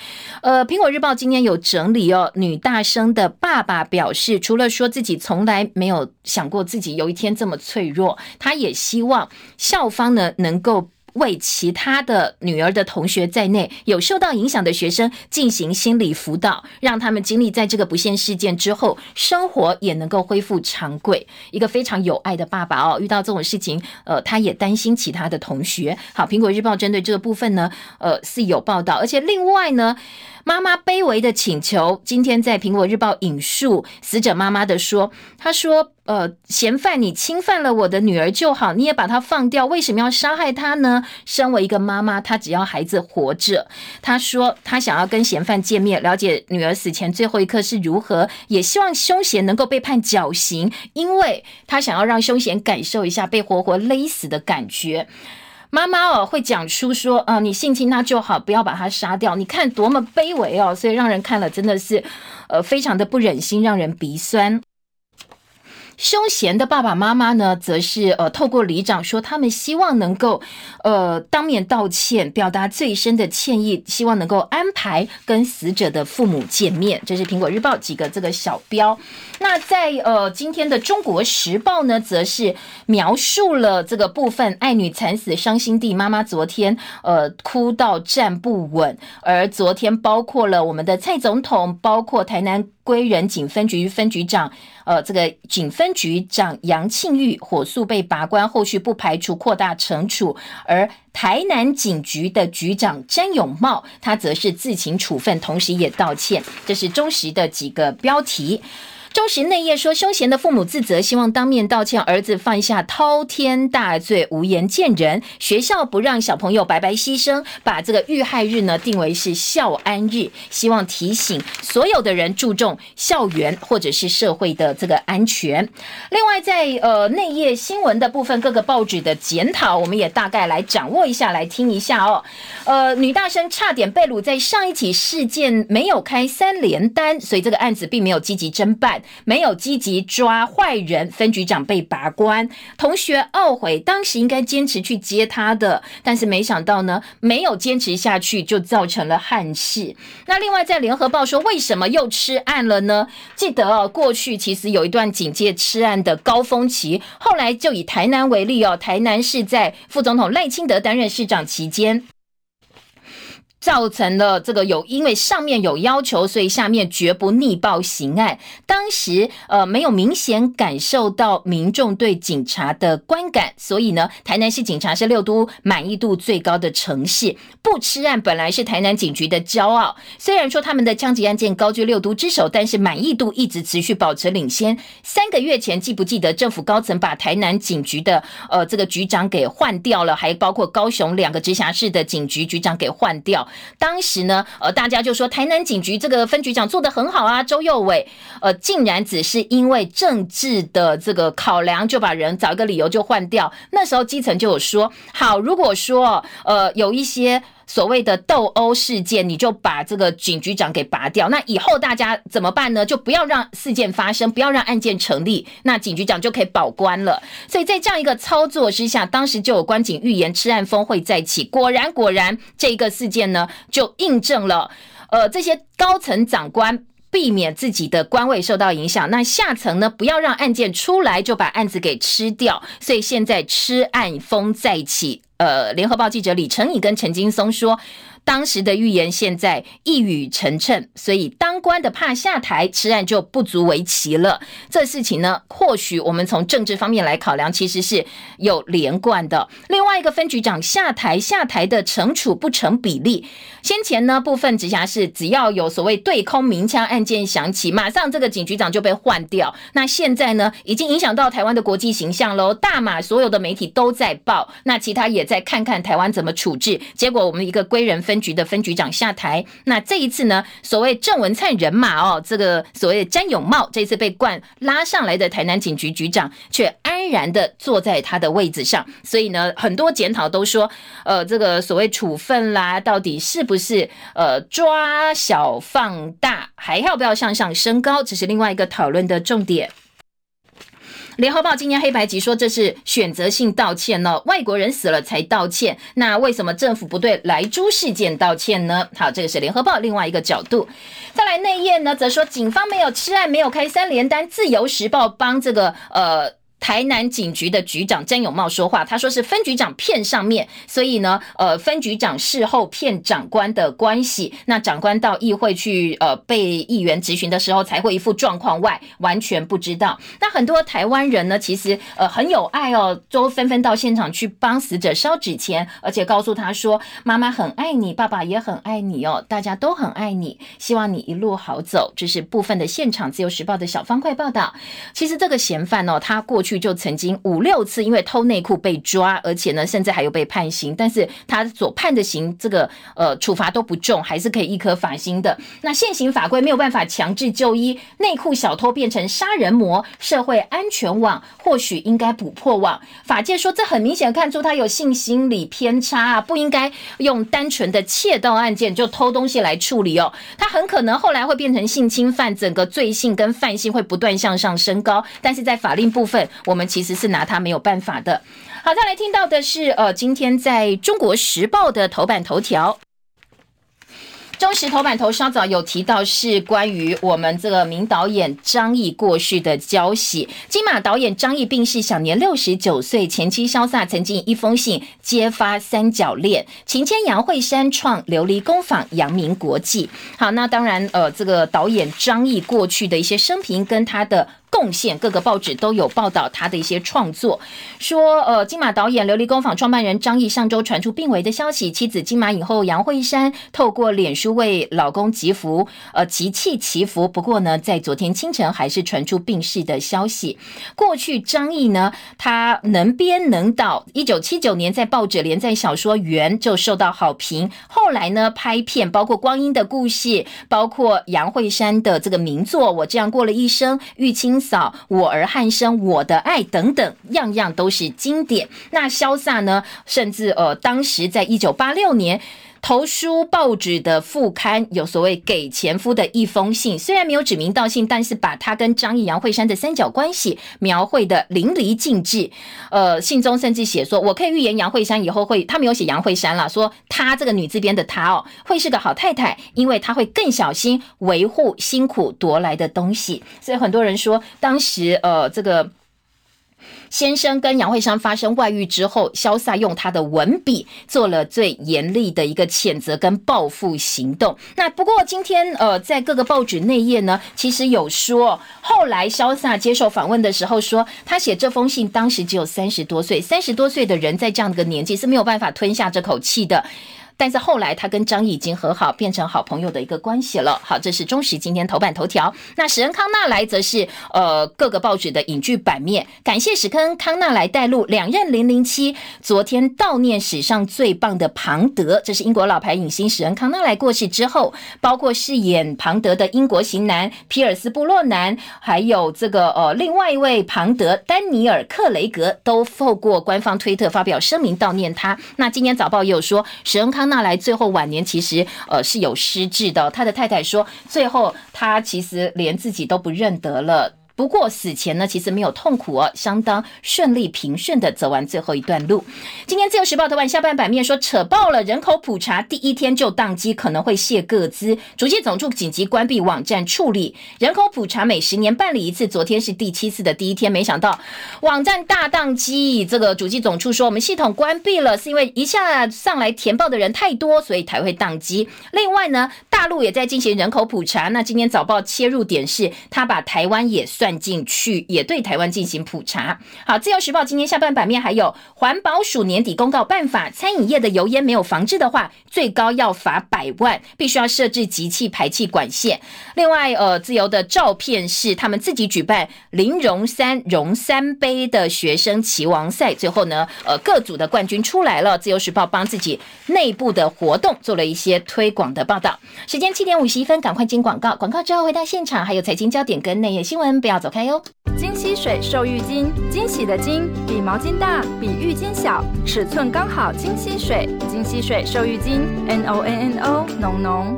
呃，苹果日报今天有整理哦，女大生的爸爸表示，除了说自己从来没有想过自己有一天这么脆弱，他也希望校方呢能够。为其他的女儿的同学在内有受到影响的学生进行心理辅导，让他们经历在这个不幸事件之后，生活也能够恢复常轨。一个非常有爱的爸爸哦，遇到这种事情，呃，他也担心其他的同学。好，苹果日报针对这个部分呢，呃，是有报道，而且另外呢。妈妈卑微的请求，今天在苹果日报引述死者妈妈的说：“她说，呃，嫌犯你侵犯了我的女儿就好，你也把她放掉，为什么要杀害她呢？身为一个妈妈，她只要孩子活着。她说，她想要跟嫌犯见面，了解女儿死前最后一刻是如何，也希望凶嫌能够被判绞刑，因为她想要让凶嫌感受一下被活活勒死的感觉。”妈妈哦，会讲出说啊，你性侵他就好，不要把他杀掉。你看多么卑微哦，所以让人看了真的是，呃，非常的不忍心，让人鼻酸。凶嫌的爸爸妈妈呢，则是呃透过里长说，他们希望能够呃当面道歉，表达最深的歉意，希望能够安排跟死者的父母见面。这是苹果日报几个这个小标。那在呃今天的中国时报呢，则是描述了这个部分爱女惨死伤心地，妈妈昨天呃哭到站不稳，而昨天包括了我们的蔡总统，包括台南。归仁警分局分局长，呃，这个警分局长杨庆玉火速被拔关，后续不排除扩大惩处。而台南警局的局长詹永茂，他则是自行处分，同时也道歉。这是忠实的几个标题。中时内页说，凶嫌的父母自责，希望当面道歉，儿子犯下滔天大罪，无颜见人。学校不让小朋友白白牺牲，把这个遇害日呢定为是校安日，希望提醒所有的人注重校园或者是社会的这个安全。另外，在呃内页新闻的部分，各个报纸的检讨，我们也大概来掌握一下，来听一下哦。呃，女大生差点被掳，在上一起事件没有开三连单，所以这个案子并没有积极侦办。没有积极抓坏人，分局长被拔关。同学懊悔，当时应该坚持去接他的，但是没想到呢，没有坚持下去，就造成了憾事。那另外在联合报说，为什么又吃案了呢？记得哦，过去其实有一段警戒吃案的高峰期，后来就以台南为例哦，台南市在副总统赖清德担任市长期间。造成了这个有，因为上面有要求，所以下面绝不逆报刑案。当时呃没有明显感受到民众对警察的观感，所以呢，台南市警察是六都满意度最高的城市。不吃案本来是台南警局的骄傲，虽然说他们的枪击案件高居六都之首，但是满意度一直持续保持领先。三个月前，记不记得政府高层把台南警局的呃这个局长给换掉了，还包括高雄两个直辖市的警局局长给换掉。当时呢，呃，大家就说台南警局这个分局长做的很好啊，周佑伟，呃，竟然只是因为政治的这个考量，就把人找一个理由就换掉。那时候基层就有说，好，如果说呃有一些所谓的斗殴事件，你就把这个警局长给拔掉，那以后大家怎么办呢？就不要让事件发生，不要让案件成立，那警局长就可以保官了。所以在这样一个操作之下，当时就有关警预言吃案风会再起。果然，果然这一个事件呢，就印证了，呃，这些高层长官避免自己的官位受到影响，那下层呢，不要让案件出来就把案子给吃掉。所以现在吃案风再起。呃，联合报记者李成颖跟陈金松说。当时的预言现在一语成谶，所以当官的怕下台，吃案就不足为奇了。这事情呢，或许我们从政治方面来考量，其实是有连贯的。另外一个分局长下台，下台的惩处不成比例。先前呢，部分直辖市只要有所谓对空鸣枪案件响起，马上这个警局长就被换掉。那现在呢，已经影响到台湾的国际形象喽。大马所有的媒体都在报，那其他也在看看台湾怎么处置。结果我们一个归人分。分局的分局长下台，那这一次呢？所谓郑文灿人马哦，这个所谓詹永茂，这次被冠拉上来的台南警局局长，却安然的坐在他的位置上。所以呢，很多检讨都说，呃，这个所谓处分啦，到底是不是呃抓小放大，还要不要向上升高？这是另外一个讨论的重点。联合报今天黑白集说这是选择性道歉呢，外国人死了才道歉，那为什么政府不对莱猪事件道歉呢？好，这个是联合报另外一个角度。再来内页呢，则说警方没有吃案，没有开三连单，自由时报帮这个呃。台南警局的局长詹永茂说话，他说是分局长骗上面，所以呢，呃，分局长事后骗长官的关系，那长官到议会去呃被议员质询的时候，才会一副状况外，完全不知道。那很多台湾人呢，其实呃很有爱哦，都纷纷到现场去帮死者烧纸钱，而且告诉他说，妈妈很爱你，爸爸也很爱你哦，大家都很爱你，希望你一路好走。这是部分的现场自由时报的小方块报道。其实这个嫌犯哦，他过去。就曾经五六次因为偷内裤被抓，而且呢，甚至还有被判刑。但是他所判的刑，这个呃处罚都不重，还是可以一颗罚金的。那现行法规没有办法强制就医，内裤小偷变成杀人魔，社会安全网或许应该补破网。法界说，这很明显看出他有性心理偏差啊，不应该用单纯的窃盗案件就偷东西来处理哦。他很可能后来会变成性侵犯，整个罪性跟犯性会不断向上升高。但是在法令部分，我们其实是拿他没有办法的。好，再来听到的是，呃，今天在中国时报的头版头条。中时头版头稍早有提到，是关于我们这个名导演张译过世的消息。金马导演张译病逝，享年六十九岁。前妻潇洒曾经一封信揭发三角恋，情牵杨惠珊创琉璃工坊，扬名国际。好，那当然，呃，这个导演张译过去的一些生平跟他的。贡献各个报纸都有报道他的一些创作，说呃金马导演琉璃工坊创办人张译上周传出病危的消息，妻子金马影后杨惠珊透过脸书为老公祈福，呃集气祈福。不过呢，在昨天清晨还是传出病逝的消息。过去张译呢，他能编能导，一九七九年在报纸连载小说《缘》就受到好评，后来呢拍片，包括《光阴的故事》，包括杨惠珊的这个名作《我这样过了一生》，玉清。嫂，我儿汉生，我的爱等等，样样都是经典。那潇洒呢？甚至呃，当时在一九八六年。投书报纸的副刊有所谓给前夫的一封信，虽然没有指名道姓，但是把他跟张毅、杨慧珊的三角关系描绘的淋漓尽致。呃，信中甚至写说：“我可以预言杨慧珊以后会，他没有写杨慧珊了，说她这个女字边的她哦，会是个好太太，因为她会更小心维护辛苦夺来的东西。”所以很多人说，当时呃这个。先生跟杨惠珊发生外遇之后，潇洒用他的文笔做了最严厉的一个谴责跟报复行动。那不过今天呃，在各个报纸内页呢，其实有说，后来潇洒接受访问的时候说，他写这封信当时只有三十多岁，三十多岁的人在这样的个年纪是没有办法吞下这口气的。但是后来他跟张毅已经和好，变成好朋友的一个关系了。好，这是中时今天头版头条。那史恩康纳莱则是呃各个报纸的影剧版面。感谢史恩康纳莱带路两任零零七，昨天悼念史上最棒的庞德。这是英国老牌影星史恩康纳莱过世之后，包括饰演庞德的英国型男皮尔斯布洛南，还有这个呃另外一位庞德丹尼尔克雷格，都透过官方推特发表声明悼念他。那今天早报也有说史恩康。纳莱最后晚年其实呃是有失智的，他的太太说，最后他其实连自己都不认得了。不过死前呢，其实没有痛苦哦，相当顺利平顺的走完最后一段路。今天自由时报头版下半版面说，扯爆了人口普查第一天就宕机，可能会泄个资。主机总处紧急关闭网站处理人口普查，每十年办理一次，昨天是第七次的第一天，没想到网站大宕机。这个主机总处说，我们系统关闭了，是因为一下上来填报的人太多，所以才会宕机。另外呢，大陆也在进行人口普查，那今天早报切入点是，他把台湾也算。算进去，也对台湾进行普查。好，自由时报今天下半版面还有环保署年底公告办法，餐饮业的油烟没有防治的话，最高要罚百万，必须要设置集气排气管线。另外，呃，自由的照片是他们自己举办零荣三荣三杯的学生棋王赛，最后呢，呃，各组的冠军出来了。自由时报帮自己内部的活动做了一些推广的报道。时间七点五十一分，赶快进广告，广告之后回到现场，还有财经焦点跟内页新闻，不走开哟！金溪水瘦浴巾，惊喜的金比毛巾大，比浴巾小，尺寸刚好。金溪水，金溪水瘦浴巾，N O N N O，浓浓。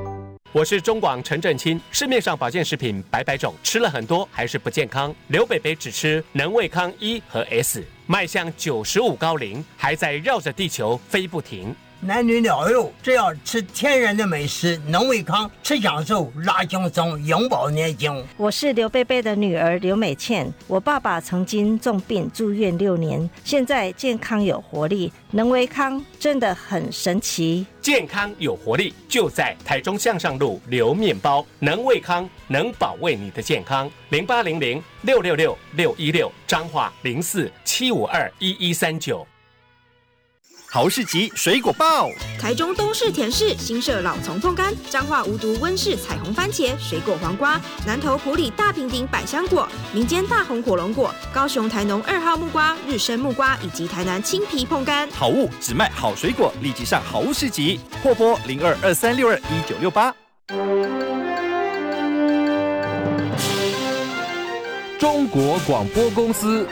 我是中广陈振清。市面上保健食品百百种，吃了很多还是不健康。刘北北只吃能胃康一和 S，迈向九十五高龄，还在绕着地球飞不停。男女老幼，只要吃天然的美食，能胃康，吃享受，拉轻松，永葆年轻。我是刘贝贝的女儿刘美倩，我爸爸曾经重病住院六年，现在健康有活力，能胃康真的很神奇。健康有活力，就在台中向上路刘面包，能胃康能保卫你的健康。零八零零六六六六一六，彰化零四七五二一一三九。豪市集水果报，台中东市田市新设老丛碰柑，彰化无毒温室彩虹番茄，水果黄瓜，南投埔里大平顶百香果，民间大红火龙果，高雄台农二号木瓜，日升木瓜，以及台南青皮碰柑。好物只卖好水果，立即上好物市集，货拨零二二三六二一九六八。中国广播公司。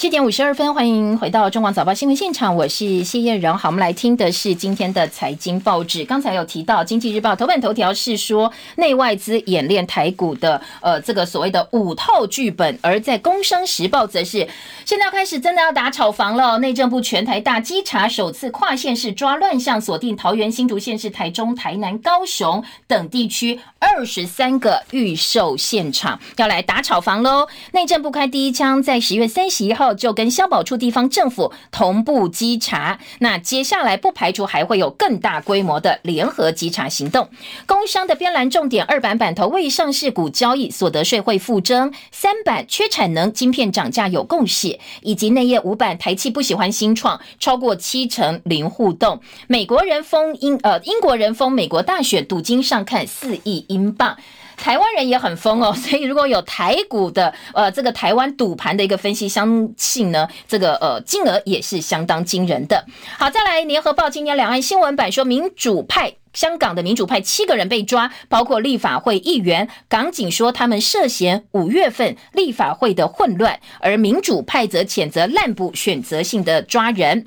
七点五十二分，欢迎回到中广早报新闻现场，我是谢燕荣。好，我们来听的是今天的财经报纸。刚才有提到，《经济日报》头版头条是说内外资演练台股的呃这个所谓的五套剧本，而在《工商时报》则是现在要开始真的要打炒房了。内政部全台大稽查首次跨县市抓乱象，锁定桃园新竹县市、台中、台南、高雄等地区二十三个预售现场，要来打炒房喽。内政部开第一枪，在十月三十一号。就跟消保处地方政府同步稽查，那接下来不排除还会有更大规模的联合稽查行动。工商的边栏重点二版版头未上市股交易所得税会复征，三版缺产能晶片涨价有共识，以及内业五版台气不喜欢新创，超过七成零互动。美国人封英呃英国人封美国大选赌金上看四亿英镑。台湾人也很疯哦，所以如果有台股的呃这个台湾赌盘的一个分析，相信呢这个呃金额也是相当惊人的。好，再来联合报今年两岸新闻版说，民主派香港的民主派七个人被抓，包括立法会议员。港警说他们涉嫌五月份立法会的混乱，而民主派则谴责滥捕，选择性的抓人。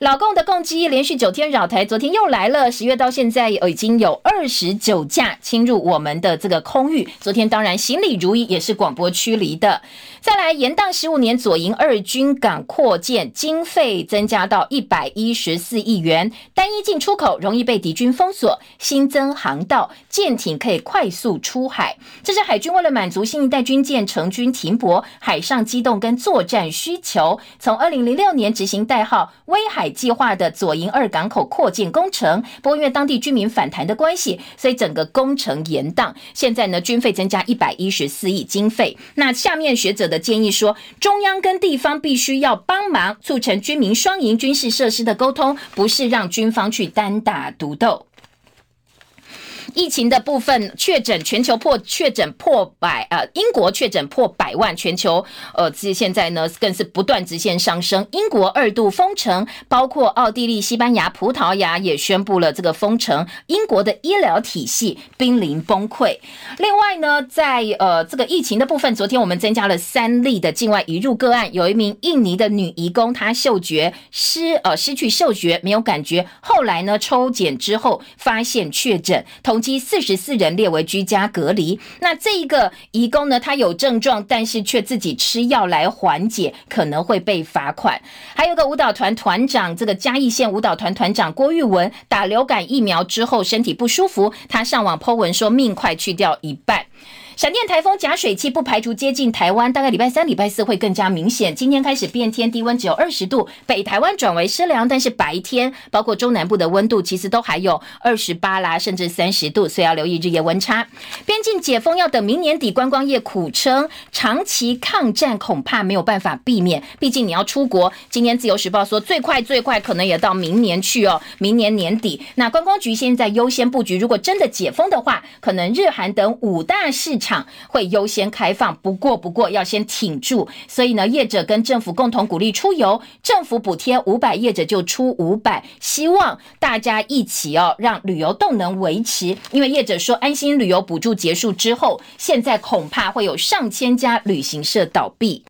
老共的共机连续九天扰台，昨天又来了。十月到现在，已经有二十九架侵入我们的这个空域。昨天当然行礼如仪，也是广播驱离的。再来，延宕十五年左营二军港扩建经费增加到一百一十四亿元，单一进出口容易被敌军封锁，新增航道，舰艇可以快速出海。这是海军为了满足新一代军舰成军停泊、海上机动跟作战需求，从二零零六年执行代号“威海计划”的左营二港口扩建工程。不过因为当地居民反弹的关系，所以整个工程延宕。现在呢，军费增加一百一十四亿经费。那下面学者的。建议说，中央跟地方必须要帮忙，促成军民双赢军事设施的沟通，不是让军方去单打独斗。疫情的部分确诊全球破确诊破百呃，英国确诊破百万，全球呃，这现在呢更是不断直线上升。英国二度封城，包括奥地利、西班牙、葡萄牙也宣布了这个封城。英国的医疗体系濒临崩溃。另外呢，在呃这个疫情的部分，昨天我们增加了三例的境外移入个案，有一名印尼的女移工，她嗅觉失呃失去嗅觉，没有感觉，后来呢抽检之后发现确诊，同同。四十四人列为居家隔离。那这一个义工呢？他有症状，但是却自己吃药来缓解，可能会被罚款。还有个舞蹈团团长，这个嘉义县舞蹈团团长郭玉文打流感疫苗之后身体不舒服，他上网 po 文说命快去掉一半。闪电台风假水汽不排除接近台湾，大概礼拜三、礼拜四会更加明显。今天开始变天，低温只有二十度，北台湾转为湿凉，但是白天包括中南部的温度其实都还有二十八啦，甚至三十度，所以要留意日夜温差。边境解封要等明年底，观光业苦撑，长期抗战恐怕没有办法避免。毕竟你要出国，今天自由时报说最快最快可能也到明年去哦，明年年底。那观光局现在优先布局，如果真的解封的话，可能日韩等五大市场。场会优先开放，不过不过要先挺住，所以呢，业者跟政府共同鼓励出游，政府补贴五百，业者就出五百，希望大家一起哦，让旅游动能维持。因为业者说，安心旅游补助结束之后，现在恐怕会有上千家旅行社倒闭。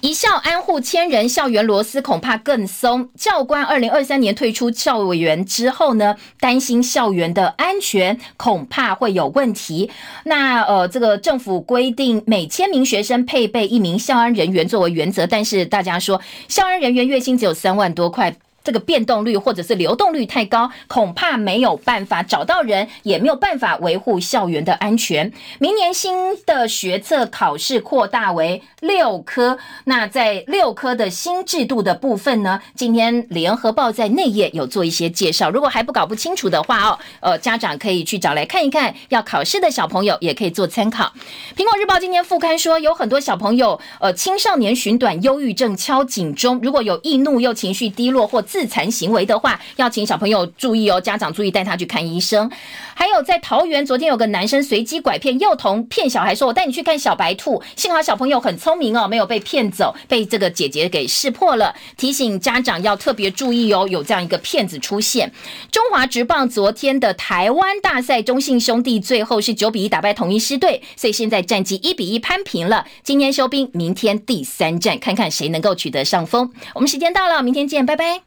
一校安护千人，校园螺丝恐怕更松。教官二零二三年退出校园之后呢，担心校园的安全恐怕会有问题。那呃，这个政府规定每千名学生配备一名校安人员作为原则，但是大家说校安人员月薪只有三万多块。这个变动率或者是流动率太高，恐怕没有办法找到人，也没有办法维护校园的安全。明年新的学测考试扩大为六科，那在六科的新制度的部分呢？今天联合报在内页有做一些介绍。如果还不搞不清楚的话哦，呃，家长可以去找来看一看。要考试的小朋友也可以做参考。苹果日报今天副刊说，有很多小朋友，呃，青少年寻短忧郁症敲警钟，如果有易怒又情绪低落或。自残行为的话，要请小朋友注意哦，家长注意带他去看医生。还有在桃园，昨天有个男生随机拐骗幼童，骗小孩说：“我带你去看小白兔。”幸好小朋友很聪明哦，没有被骗走，被这个姐姐给识破了。提醒家长要特别注意哦，有这样一个骗子出现。中华职棒昨天的台湾大赛，中信兄弟最后是九比一打败统一狮队，所以现在战绩一比一攀平了。今天休兵，明天第三战，看看谁能够取得上风。我们时间到了，明天见，拜拜。